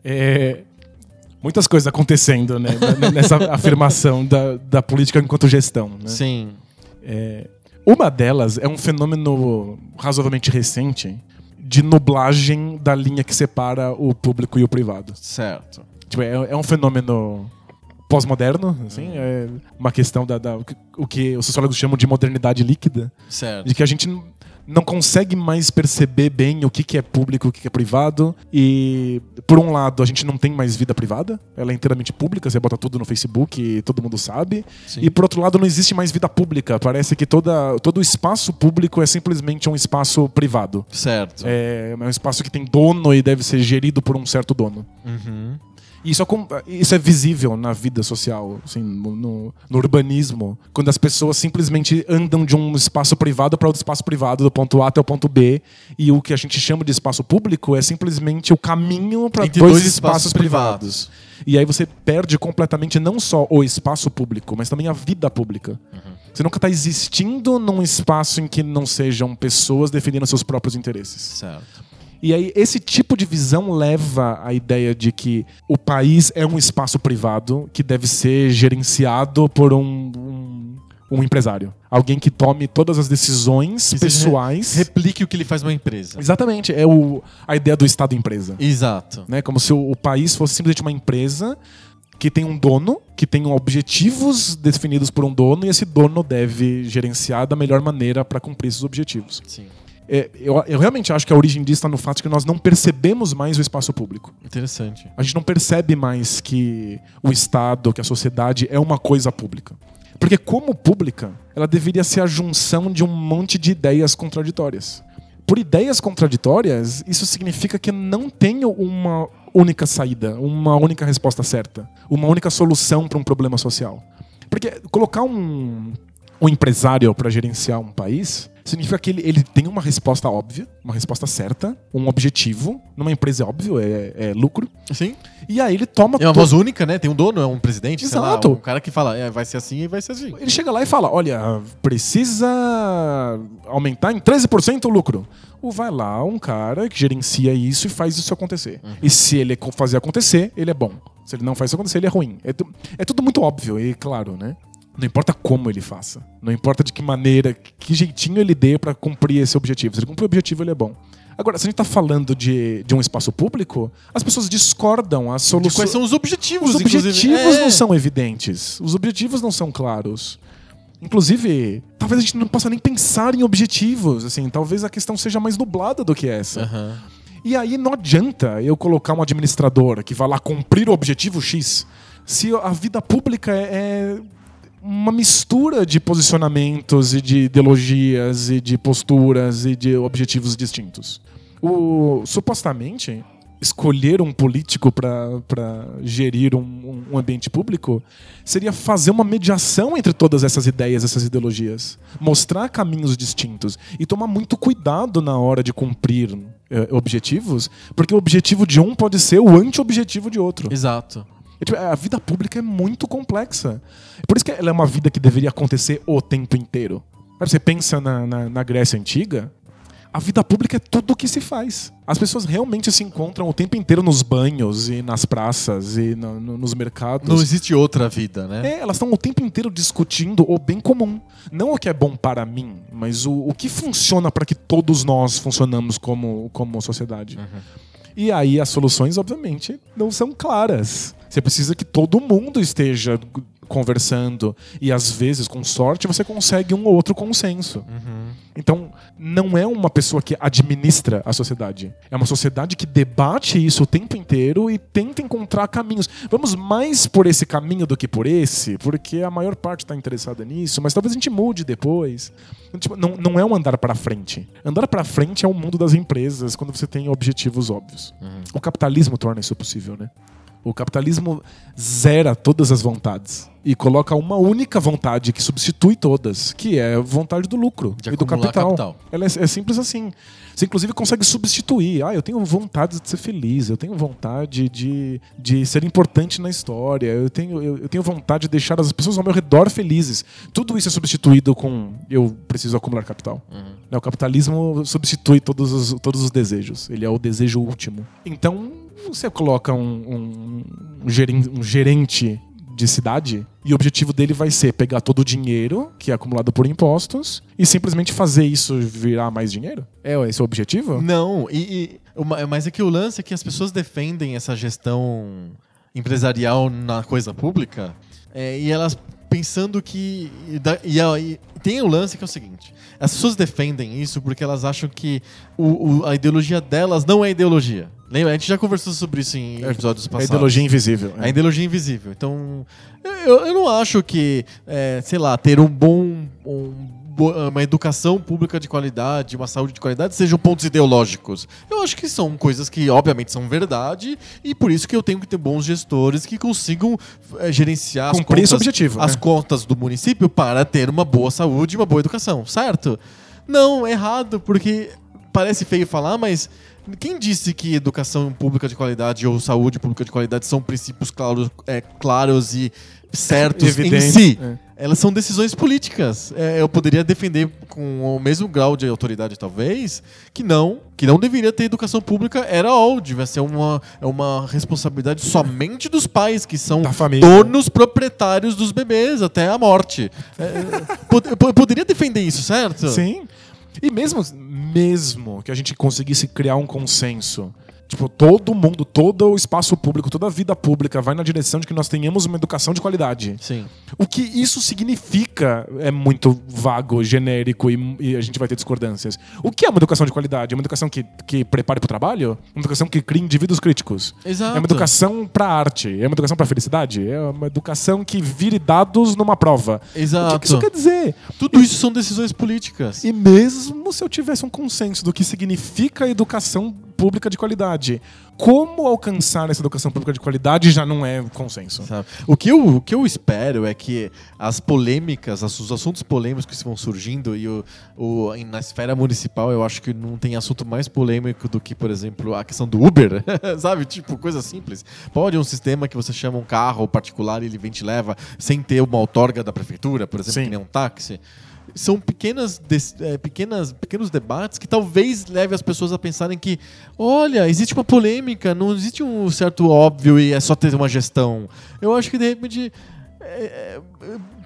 É, muitas coisas acontecendo né, n- nessa afirmação da, da política enquanto gestão. Né? Sim. Uma delas é um fenômeno razoavelmente recente de nublagem da linha que separa o público e o privado. Certo. Tipo, é, é um fenômeno pós-moderno, assim, é uma questão da, da- o que os sociólogos chamam de modernidade líquida, Certo. de que a gente não consegue mais perceber bem o que, que é público e o que, que é privado. E, por um lado, a gente não tem mais vida privada, ela é inteiramente pública, você bota tudo no Facebook e todo mundo sabe. Sim. E, por outro lado, não existe mais vida pública. Parece que toda, todo o espaço público é simplesmente um espaço privado. Certo. É, é um espaço que tem dono e deve ser gerido por um certo dono. Uhum. Isso, acom- isso é visível na vida social, assim, no, no- no urbanismo, quando as pessoas simplesmente andam de um espaço privado para outro espaço privado, do ponto A até o ponto B, e o que a gente chama de espaço público é simplesmente o caminho para dois, dois espaços, espaços privados. E aí você perde completamente não só o espaço público, mas também a vida pública. Você nunca está existindo num espaço em que não sejam pessoas defendendo seus próprios interesses. Certo. E aí, esse tipo de visão leva à ideia de que o país é um espaço privado que deve ser gerenciado por um, um, um empresário. Alguém que tome todas as decisões pessoais. Replique o que ele faz numa empresa. Exatamente, é o, a ideia do Estado-empresa. Exato. Né? Como se o, o país fosse simplesmente uma empresa que tem um dono que tenham objetivos definidos por um dono e esse dono deve gerenciar da melhor maneira para cumprir esses objetivos. Sim. É, eu, eu realmente acho que a origem disso está no fato de que nós não percebemos mais o espaço público. Interessante. A gente não percebe mais que o Estado, que a sociedade é uma coisa pública. Porque, como pública, ela deveria ser a junção de um monte de ideias contraditórias. Por ideias contraditórias, isso significa que não tem uma única saída, uma única resposta certa, uma única solução para um problema social. Porque colocar um, um empresário para gerenciar um país significa que ele, ele tem uma resposta óbvia, uma resposta certa, um objetivo. Numa empresa é óbvio, é, é lucro. Sim. E aí ele toma É uma voz única, né? Tem um dono, é um presidente, Exato. lá, um cara que fala, é, vai ser assim e vai ser assim. Ele chega lá e fala: olha, precisa aumentar em 13% o lucro. Ou vai lá um cara que gerencia isso e faz isso acontecer. E se ele fazer acontecer, ele é bom. Se ele não faz isso acontecer, ele é ruim. É, é tudo muito óbvio e claro, né? Não importa como ele faça. Não importa de que maneira, que jeitinho ele dê pra cumprir esse objetivo. Se ele cumprir o objetivo, ele é bom. Agora, se a gente tá falando de, de um espaço público, as pessoas discordam. As soluções. quais são os objetivos, Os inclusive. objetivos É. não são evidentes. Os objetivos não são claros. Inclusive, talvez a gente não possa nem pensar em objetivos. Assim, talvez a questão seja mais nublada do que essa. Aham. E aí não adianta eu colocar um administrador que vai lá cumprir o objetivo X se a vida pública é é uma mistura de posicionamentos e de ideologias e de posturas e de objetivos distintos. O, supostamente, escolher um político para gerir um, um ambiente público seria fazer uma mediação entre todas essas ideias, essas ideologias. Mostrar caminhos distintos e tomar muito cuidado na hora de cumprir eh, objetivos, porque o objetivo de um pode ser o anti-objetivo de outro. Exato. É, tipo, A vida pública é muito complexa. Por isso que ela é uma vida que deveria acontecer o tempo inteiro. Você pensa na, na- na Grécia Antiga, a vida pública é tudo o que se faz. As pessoas realmente se encontram o tempo inteiro nos banhos e nas praças e no- no- nos mercados. Não existe outra vida, né? É, elas estão o tempo inteiro discutindo o bem comum. Não o que é bom para mim, mas o, o que funciona para que todos nós funcionamos como, como sociedade. E aí as soluções, obviamente, não são claras. Você precisa que todo mundo esteja conversando e às vezes, com sorte, você consegue um ou outro consenso. Então, não é uma pessoa que administra a sociedade. É uma sociedade que debate isso o tempo inteiro e tenta encontrar caminhos. Vamos mais por esse caminho do que por esse, porque a maior parte está interessada nisso, mas talvez a gente mude depois. Tipo, não, não é um andar para frente. Andar para frente é o mundo das empresas, quando você tem objetivos óbvios. O capitalismo torna isso possível, né? O capitalismo zera todas as vontades e coloca uma única vontade que substitui todas, que é a vontade do lucro De e do capital. capital. Ela é, é simples assim. Você inclusive consegue substituir. Ah, eu tenho vontade de ser feliz, eu tenho vontade de, de ser importante na história, eu tenho, eu, eu tenho vontade de deixar as pessoas ao meu redor felizes. Tudo isso é substituído com eu preciso acumular capital. Né, O capitalismo substitui todos os, todos os desejos. Ele é o desejo último. Então, você coloca um, um- um geren- gerente de cidade e o objetivo dele vai ser pegar todo o dinheiro que é acumulado por impostos e simplesmente fazer isso virar mais dinheiro? É esse o objetivo? Não, e, e- mas é que o lance é que as pessoas defendem essa gestão empresarial na coisa pública é, e elas pensando que. E, e e tem o lance que é o seguinte: as pessoas defendem isso porque elas acham que o- o- a ideologia delas não é ideologia. Lembra? A gente já conversou sobre isso em episódios É a passados. ideologia invisível. A ideologia invisível. Então, eu, eu não acho que, é, sei lá, ter um bom. um uma educação pública de qualidade, uma saúde de qualidade sejam pontos ideológicos. Eu acho que são coisas que, obviamente, são verdade e por isso que eu tenho que ter bons gestores que consigam é, gerenciar as Cumprir esse contas, objetivo, as né? contas do município para ter uma boa saúde e uma boa educação, certo? Não, errado, porque parece feio falar, mas quem disse que educação pública de qualidade ou saúde pública de qualidade são princípios claros, é, claros e certos Evidente, em si? é. Elas são decisões políticas. É, eu poderia defender com o mesmo grau de autoridade, talvez, que não, que não deveria ter educação pública era all, devia ser uma, é uma responsabilidade somente dos pais, que são donos proprietários dos bebês até a morte. É, pod- eu poderia defender isso, certo? Sim. E mesmo, mesmo que a gente conseguisse criar um consenso Tipo, todo mundo, todo o espaço público, toda a vida pública vai na direção de que nós tenhamos uma educação de qualidade. Sim. O que isso significa é muito vago, genérico e, e a gente vai ter discordâncias. O que é uma educação de qualidade? É uma educação que, que prepare para o trabalho? Uma educação que crie indivíduos críticos? Exato. É uma educação para arte? É uma educação para felicidade? É uma educação que vire dados numa prova? Exato. O que que isso quer dizer? Tudo isso são decisões políticas. E mesmo se eu tivesse um consenso do que significa educação pública de qualidade, como alcançar essa educação pública de qualidade já não é consenso. Sabe? O, que eu, o que eu espero é que as polêmicas, as- os assuntos polêmicos que vão surgindo, e o, o- na esfera municipal eu acho que não tem assunto mais polêmico do que, por exemplo, a questão do Uber, sabe? Tipo, coisa simples. Pode um sistema que você chama um carro particular e ele vem te leva sem ter uma outorga da prefeitura, por exemplo, Sim. que nem um táxi. São pequenas, eh, pequenas, pequenos debates que talvez leve as pessoas a pensarem que, olha, existe uma polêmica, não existe um certo óbvio e é só ter uma gestão. Eu acho que de repente é, é,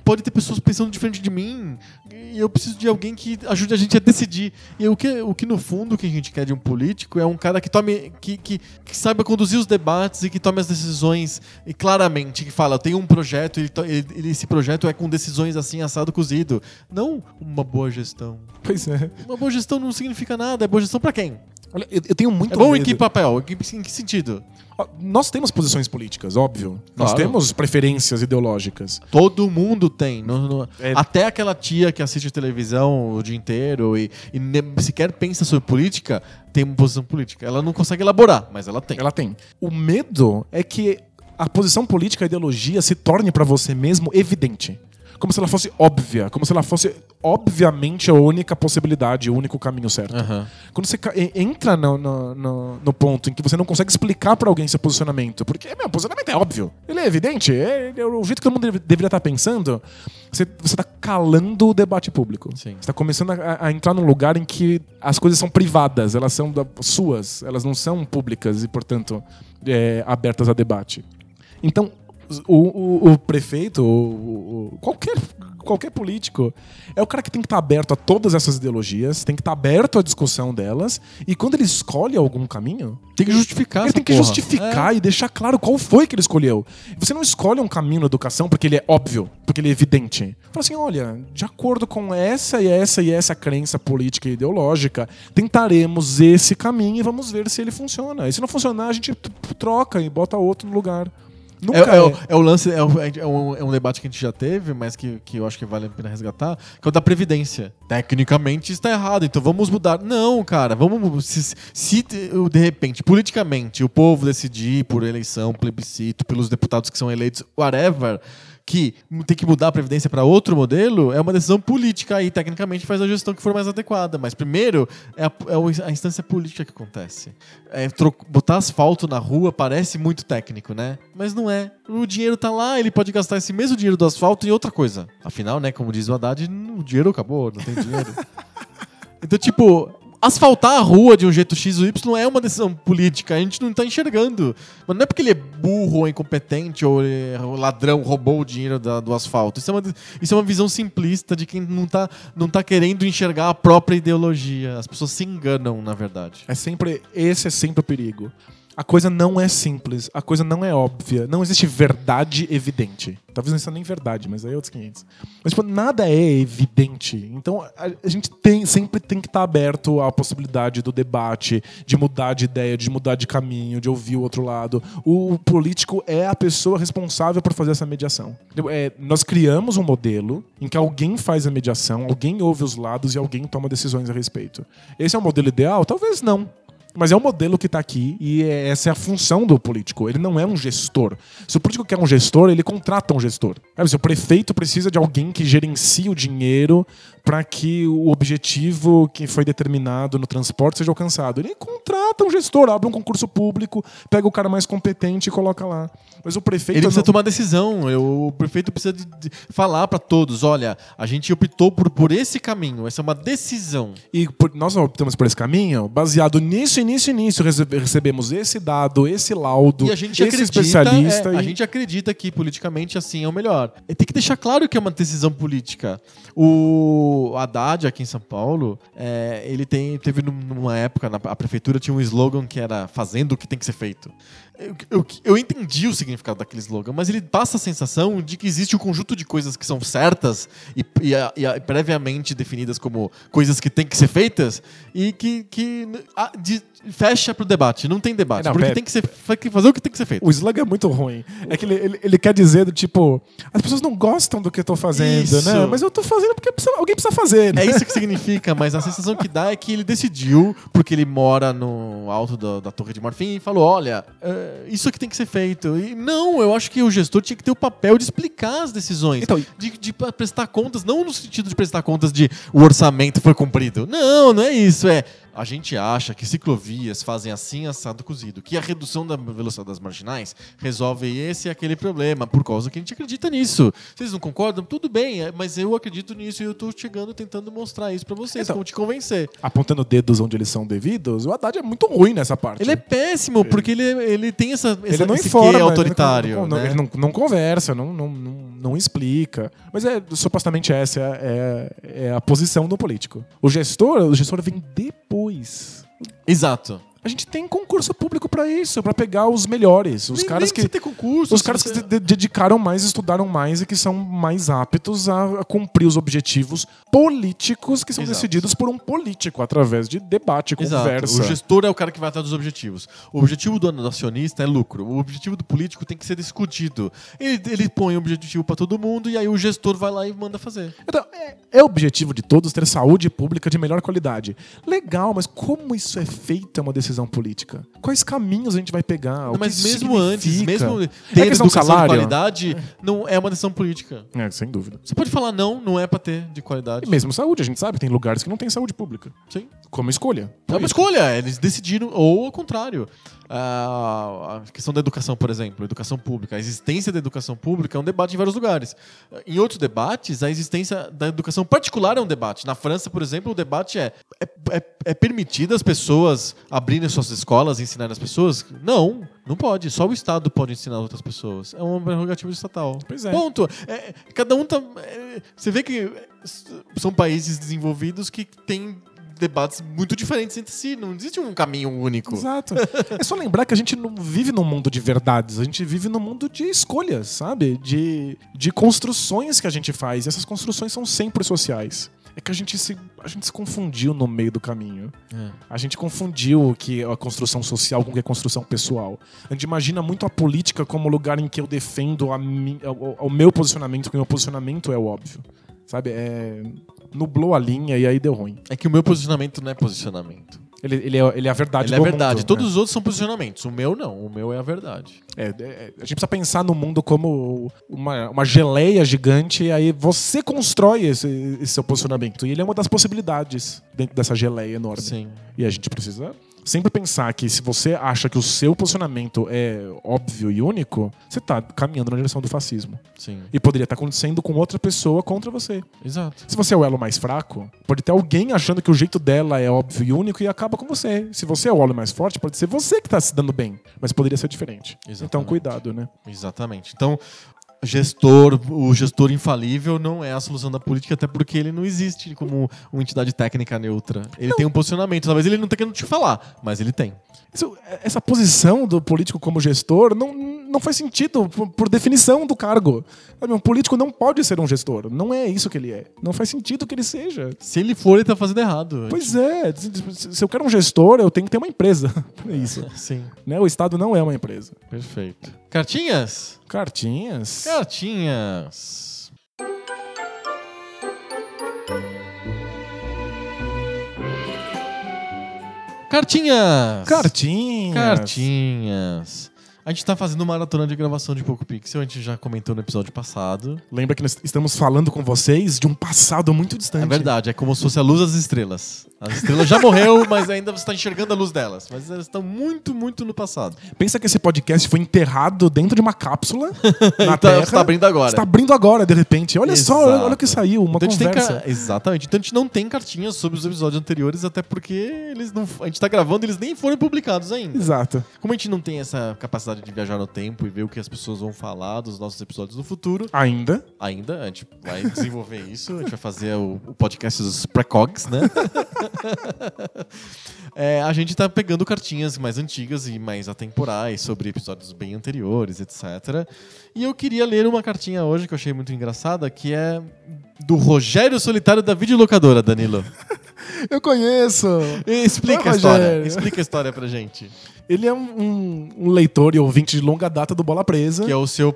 pode ter pessoas pensando diferente de mim e eu preciso de alguém que ajude a gente a decidir. E o que, o que no fundo que a gente quer de um político é um cara que tome que, que, que saiba conduzir os debates e que tome as decisões e claramente que fala, tem um projeto e ele- ele- esse projeto é com decisões assim assado cozido. Não uma boa gestão. Pois é. Uma boa gestão não significa nada. É boa gestão pra quem? Olha, eu, eu tenho muito É bom em medo. que papel? Em que, em que sentido? Nós temos posições políticas, óbvio. Nós Claro. temos preferências ideológicas. Todo mundo tem. Não- não- É. Até aquela tia que assiste televisão o dia inteiro e, e sequer pensa sobre política tem uma posição política. Ela não consegue elaborar, mas ela tem. Ela tem. O medo é que a posição política, a ideologia, se torne pra você mesmo evidente. Como se ela fosse óbvia. Como se ela fosse, obviamente, a única possibilidade, o único caminho certo. Aham. Quando você entra no, no, no- no ponto em que você não consegue explicar pra alguém seu posicionamento, porque meu posicionamento é óbvio, ele é evidente, é, é o jeito que todo mundo deve- deveria estar pensando, você, você tá calando o debate público. Sim. Você tá começando a, a entrar num lugar em que as coisas são privadas, elas são da- suas, elas não são públicas e, portanto, é, abertas a debate. Então, o, o- o prefeito, o- qualquer, qualquer político, é o cara que tem que estar aberto a todas essas ideologias, tem que estar aberto à discussão delas, e quando ele escolhe algum caminho, Tem que justificar ele tem que porra. É. justificar e deixar claro qual foi que ele escolheu. Você não escolhe um caminho na educação porque ele é óbvio, porque ele é evidente. Fala assim, olha, de acordo com essa e essa e essa crença política e ideológica, tentaremos esse caminho e vamos ver se ele funciona. E se não funcionar, a gente troca e bota outro no lugar. É, Nunca é o- é o lance, é, o- é um, é um debate que a gente já teve, mas que, que eu acho que vale a pena resgatar, que é o da Previdência. Tecnicamente está errado, então vamos mudar. Não, cara, vamos. Se, se de repente, politicamente, o povo decidir por eleição, plebiscito, pelos deputados que são eleitos, whatever, que tem que mudar a Previdência para outro modelo, é uma decisão política aí, tecnicamente faz a gestão que for mais adequada. Mas primeiro é a, é a instância política que acontece. É, botar asfalto na rua parece muito técnico, né? Mas não é. O dinheiro tá lá, ele pode gastar esse mesmo dinheiro do asfalto em outra coisa. Afinal, né, como diz o Haddad, o dinheiro acabou, não tem dinheiro. então, tipo, asfaltar a rua de um jeito X ou Y é uma decisão política, a gente não tá enxergando. Mas não é porque ele é burro ou incompetente ou é ladrão, roubou o dinheiro da- do asfalto. Isso é, uma, isso é uma visão simplista de quem não tá, não tá querendo enxergar a própria ideologia. As pessoas se enganam, na verdade. É sempre. Esse é sempre o perigo. A coisa não é simples, a coisa não é óbvia, não existe verdade evidente. Talvez não seja nem verdade, mas aí é outros 500. Mas, tipo, nada é evidente. Então, a, a gente tem, sempre tem que estar aberto à possibilidade do debate, de mudar de ideia, de mudar de caminho, de ouvir o outro lado. O, político é a pessoa responsável por fazer essa mediação. É, nós criamos um modelo em que alguém faz a mediação, alguém ouve os lados e alguém toma decisões a respeito. Esse é o modelo ideal? Talvez não. Mas é um modelo que está aqui e é- essa é a função do político. Ele não é um gestor. Se o político quer um gestor, ele contrata um gestor. O prefeito precisa de alguém que gerencie o dinheiro para que o objetivo que foi determinado no transporte seja alcançado, ele contrata um gestor, abre um concurso público, pega o cara mais competente e coloca lá. Mas o prefeito Ele precisa não- tomar decisão. Eu- o prefeito precisa de, de falar para todos: olha, a gente optou por, por esse caminho. Essa é uma decisão. E por- nós optamos por esse caminho, baseado nisso, e e nisso, rece- recebemos esse dado, esse laudo, E a gente esse acredita, especialista. é, a e- gente acredita que politicamente assim é o melhor. E tem que deixar claro que é uma decisão política. O Haddad aqui em São Paulo, é, ele tem, teve num- numa época na a prefeitura tinha um slogan que era fazendo o que tem que ser feito. Eu, eu, eu entendi o significado daquele slogan, mas ele passa a sensação de que existe um conjunto de coisas que são certas e, e, e, previamente definidas como coisas que têm que ser feitas e que, que a, de, fecha pro debate. Não tem debate. Não, porque pera. tem que ser, fazer o que tem que ser feito. O slogan é muito ruim. É que ele, ele, ele quer dizer do tipo, as pessoas não gostam do que eu tô fazendo, Isso. né? Mas eu tô fazendo porque precisa- alguém precisa fazer, né? É isso que significa, mas a sensação que dá é que ele decidiu, porque ele mora no alto da, da Torre de Marfim, e falou: olha, é, isso aqui tem que ser feito. E não, eu acho que o gestor tinha que ter o papel de explicar as decisões. Então, de, de prestar contas, não no sentido de prestar contas de o orçamento foi cumprido. Não, não é isso. É. A gente acha que ciclovias fazem assim, assado, cozido. Que a redução da velocidade das marginais resolve esse e aquele problema, por causa que a gente acredita nisso. Vocês não concordam? Tudo bem, é, mas eu acredito nisso e eu tô chegando tentando mostrar isso pra vocês, Então, como te convencer. Apontando dedos onde eles são devidos, o Haddad é muito ruim nessa parte. Ele é péssimo, porque ele, ele tem essa, essa ele não informa, quê ele não- autoritário. né? ele não, não conversa, não, não, não, não explica. Mas é supostamente essa é, é- é a posição do político. O gestor, o gestor vem depois. Exato. A gente tem concurso público pra isso, pra pegar os melhores, os Nem- caras nem que ter concurso. os caras você- que se de- dedicaram mais, estudaram mais e que são mais aptos a, cumprir os objetivos políticos que são Exato. decididos por um político através de debate, Exato. conversa. O gestor é o cara que vai atrás dos objetivos. O objetivo do acionista é lucro. O objetivo do político tem que ser discutido. Ele, ele põe o objetivo pra todo mundo e aí o gestor vai lá e manda fazer. Então, é, é objetivo de todos ter saúde pública de melhor qualidade. Legal, mas como isso é feito é uma decisão política? Quais caminhos a gente vai pegar? O Não, mas mesmo antes, mesmo É ter de educação de salário? qualidade, não é uma decisão política. É, sem dúvida. Você pode falar não, não é pra ter de qualidade. E mesmo saúde, a gente sabe, tem lugares que não tem saúde pública. Sim. Como escolha. É uma escolha, eles decidiram, ou ao contrário. A questão da educação, por exemplo, educação pública. A existência da educação pública é um debate em vários lugares. Em outros debates, a existência da educação particular é um debate. Na França, por exemplo, o debate é: é, é, é permitido as pessoas abrirem suas escolas e ensinarem as pessoas? Não, não pode. Só o Estado pode ensinar outras pessoas. É uma prerrogativa estatal. Pois é. Ponto. É, cada um tá. é, você vê que são países desenvolvidos que têm debates muito diferentes entre si. Não existe um caminho único. Exato. É só lembrar que a gente não vive num mundo de verdades, a gente vive num mundo de escolhas, sabe? De, de construções que a gente faz. E essas construções são sempre sociais. É que a gente se, a gente se confundiu no meio do caminho. É. A gente confundiu o que é a construção social com o que é a construção pessoal. A gente imagina muito a política como o lugar em que eu defendo a mi- o, o meu posicionamento, que o meu posicionamento é o óbvio. Sabe? É, nublou a linha e aí deu ruim. É que o meu posicionamento não é posicionamento. Ele, ele, é, ele é a verdade Ele é do verdade. mundo, Todos né? os outros são posicionamentos. O meu não. O meu é a verdade. É, é, a gente precisa pensar no mundo como uma, uma geleia gigante e aí você constrói esse, esse seu posicionamento. E ele é uma das possibilidades dentro dessa geleia enorme. Sim. E a gente precisa sempre pensar que se você acha que o seu posicionamento é óbvio e único, você está caminhando na direção do fascismo. Sim. E poderia estar acontecendo com outra pessoa contra você. Exato. Se você é o elo mais fraco, pode ter alguém achando que o jeito dela é óbvio e único e acaba com você. Se você é o elo mais forte, pode ser você que está se dando bem, mas poderia ser diferente. Exatamente. Então, cuidado, né? Exatamente. Então, gestor, o gestor infalível não é a solução da política, até porque ele não existe como uma entidade técnica neutra. Ele tem um posicionamento. Talvez ele não tenha querendo te falar, mas ele tem. Isso- essa posição do político como gestor não, não faz sentido por, por definição do cargo. Um político não pode ser um gestor. Não é isso que ele é. Não faz sentido que ele seja. Se ele for, ele tá fazendo errado. Pois é. Se se eu quero um gestor, eu tenho que ter uma empresa. É isso. Sim, Né? O Estado não é uma empresa. perfeito. Cartinhas? Cartinhas. Cartinhas. Cartinhas! Cartinhas. Cartinhas. A gente tá fazendo maratona de gravação de Poco Pixel, a gente já comentou no episódio passado. Lembra que nós estamos falando com vocês de um passado muito distante. É verdade, é como se fosse a luz das estrelas. As estrelas já morreu, mas ainda você está enxergando a luz delas. Mas elas estão muito, muito no passado. Pensa que esse podcast foi enterrado dentro de uma cápsula na Então, Terra. você tá abrindo agora. Está abrindo agora, de repente. Olha só, Exato. olha o que saiu, uma Então conversa. ca- Exatamente. Então a gente não tem cartinhas sobre os episódios anteriores, até porque eles não... a gente tá gravando e eles nem foram publicados ainda. Exato. Como a gente não tem essa capacidade de viajar no tempo e ver o que as pessoas vão falar dos nossos episódios no futuro. Ainda. Ainda, a gente vai desenvolver isso, a gente vai fazer o, o podcast dos precogs, né? É, a gente tá pegando cartinhas mais antigas e mais atemporais sobre episódios bem anteriores, etc. E eu queria ler uma cartinha hoje que eu achei muito engraçada, que é do Rogério Solitário da Videolocadora, Danilo. Eu conheço. Explica Oi, a história. Explica a história pra gente. Ele é um, um- um leitor e ouvinte de longa data do Bola Presa. Que é o seu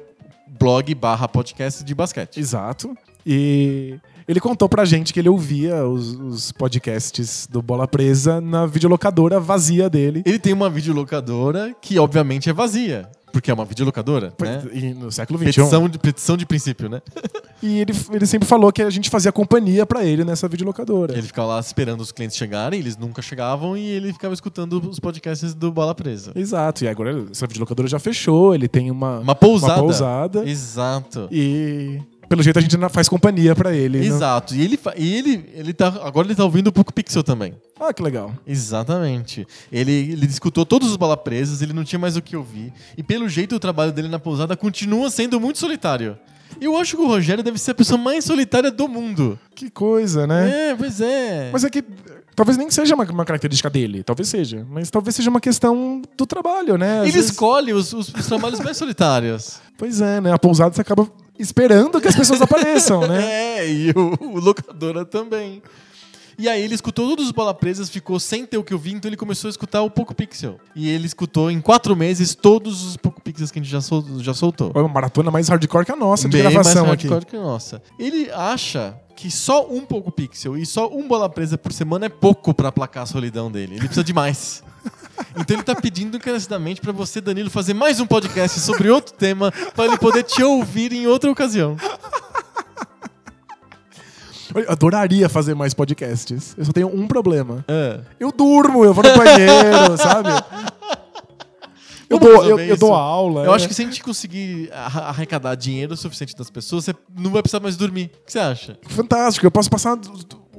blog barra podcast de basquete. Exato. E ele contou pra gente que ele ouvia os, os podcasts do Bola Presa na videolocadora vazia dele. Ele tem uma videolocadora que, obviamente, é vazia. Porque é uma videolocadora, né? E no século XXI. Petição de, petição de princípio, né? E ele, ele sempre falou que a gente fazia companhia pra ele nessa videolocadora. Ele ficava lá esperando os clientes chegarem, eles nunca chegavam e ele ficava escutando os podcasts do Bola Presa. Exato. E agora essa videolocadora já fechou, ele tem uma, Uma pousada. uma pousada. Exato. E pelo jeito a gente faz companhia pra ele. né? Exato. E ele, e ele, ele tá. Agora ele tá ouvindo o Poco Pixel também. Ah, que legal. Exatamente. Ele, ele escutou todos os bola presas, ele não tinha mais o que ouvir. E pelo jeito o trabalho dele na pousada continua sendo muito solitário. Eu acho que o Rogério deve ser a pessoa mais solitária do mundo. Que coisa, né? É, pois é. Mas é que talvez nem seja uma, uma característica dele, talvez seja. Mas talvez seja uma questão do trabalho, né? Às ele vezes- escolhe os, os- os trabalhos mais solitários. Pois é, né? A pousada você acaba esperando que as pessoas apareçam, né? É, e o, o locadora também. E aí ele escutou todos os bola presas, ficou sem ter o que ouvir, então ele começou a escutar o Poco Pixel. E ele escutou em quatro meses todos os Poco Pixels que a gente já, sol- já soltou. É uma maratona mais hardcore que a nossa de Bem gravação mais aqui. hardcore que a nossa. Ele acha que só um Poco Pixel e só um bola presa por semana é pouco pra aplacar a solidão dele. Ele precisa de mais. Então ele tá pedindo encarecidamente pra você, Danilo, fazer mais um podcast sobre outro tema pra ele poder te ouvir em outra ocasião. Eu adoraria fazer mais podcasts. Eu só tenho um problema. É. Eu durmo, eu vou no banheiro, sabe? Eu Vamos dou, eu, eu dou aula. Eu é. acho que se a gente conseguir arrecadar dinheiro suficiente das pessoas, você não vai precisar mais dormir. O que você acha? Fantástico, eu posso passar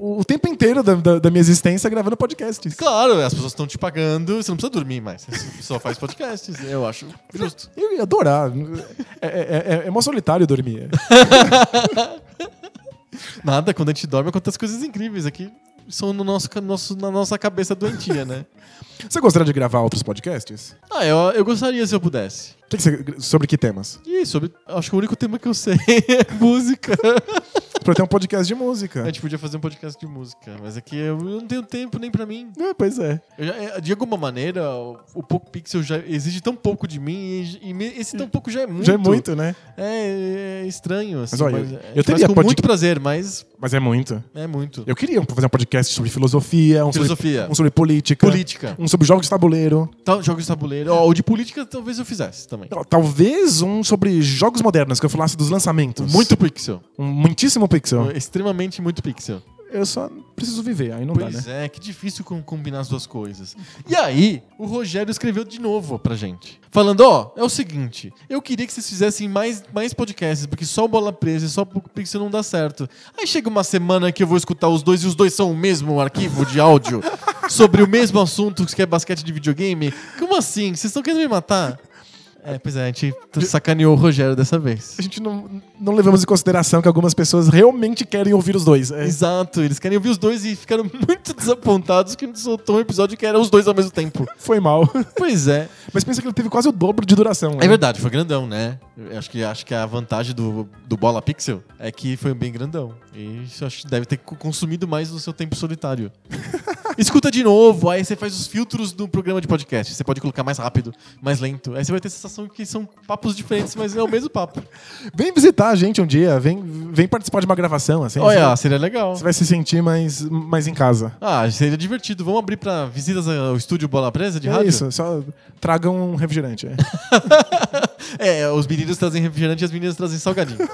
o, tempo inteiro da, da- da minha existência gravando podcasts. Claro, as pessoas estão te pagando, você não precisa dormir mais. Você só faz podcasts. Eu acho justo. Eu ia adorar. É, é, é, é mó solitário dormir. Nada, quando a gente dorme acontecem coisas incríveis aqui. São no nosso, nosso- na nossa cabeça doentia, né? Você gostaria de gravar outros podcasts? Ah, eu, eu gostaria se eu pudesse. Que que você- sobre que temas? E sobre. Acho que o único tema que eu sei é música. Pra ter um podcast de música. A gente podia fazer um podcast de música, mas aqui eu não tenho tempo nem pra mim. É, pois é. Já- é, de alguma maneira, o, o Poco Pixel já exige tão pouco de mim e, e esse tão pouco já é muito. Já é muito, né? É, é estranho, assim. Mas, olha, mas eu- eu teria com pod- muito prazer, mas Mas é muito. é muito. Eu queria fazer um podcast sobre filosofia, um, Filosofia. Sobre, um sobre política, Política. um sobre jogos de tabuleiro. Tal, jogos de tabuleiro. Ó, o de política talvez eu fizesse também. Talvez um sobre jogos modernos, que eu falasse dos lançamentos. Muito pixel. Um muitíssimo pixel. Extremamente muito pixel. Eu só preciso viver, aí não Pois dá, né? é, que difícil com- combinar as duas coisas. E aí, o Rogério escreveu de novo pra gente. Falando, ó, é o seguinte, eu queria que vocês fizessem mais, mais podcasts, porque só Bola Presa e só Pixel não dá certo. Aí chega uma semana que eu vou escutar os dois e os dois são o mesmo arquivo de áudio sobre o mesmo assunto que é basquete de videogame. Como assim? Vocês estão querendo me matar? É, pois é, a gente sacaneou o Rogério dessa vez. A gente não, não levamos em consideração que algumas pessoas realmente querem ouvir os dois. É, Exato, eles querem ouvir os dois e ficaram muito desapontados que a gente soltou um episódio que era os dois ao mesmo tempo. foi mal. Pois é. Mas pensa que ele teve quase o dobro de duração. né? É verdade, foi grandão, né? Eu acho que, acho que a vantagem do, do Bola Pixel é que foi bem grandão. E isso acho que deve ter co- consumido mais do seu tempo solitário. Escuta de novo, aí você faz os filtros do programa de podcast. Você pode colocar mais rápido, mais lento. Aí você vai ter a sensação que são papos diferentes, mas é o mesmo papo. Vem visitar a gente um dia, vem, vem participar de uma gravação, assim. Olha, Você, seria legal. você vai se sentir mais, mais em casa. Ah, seria divertido. Vamos abrir pra visitas ao estúdio Bola Presa de é rádio? isso, só tragam um refrigerante. é. É, os meninos trazem refrigerante e as meninas trazem salgadinho.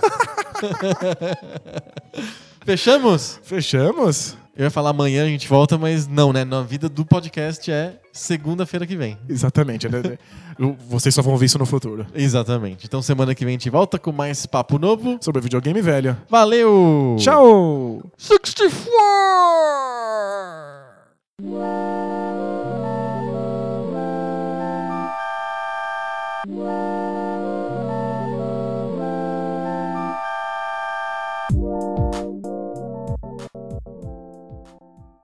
Fechamos? Fechamos? Eu ia falar amanhã a gente volta, mas não, né? Na vida do podcast é segunda-feira que vem. Exatamente. né? Vocês só vão ouvir isso no futuro. Exatamente. Então semana que vem a gente volta com mais papo novo. Sobre videogame velho. Valeu! Tchau! 64!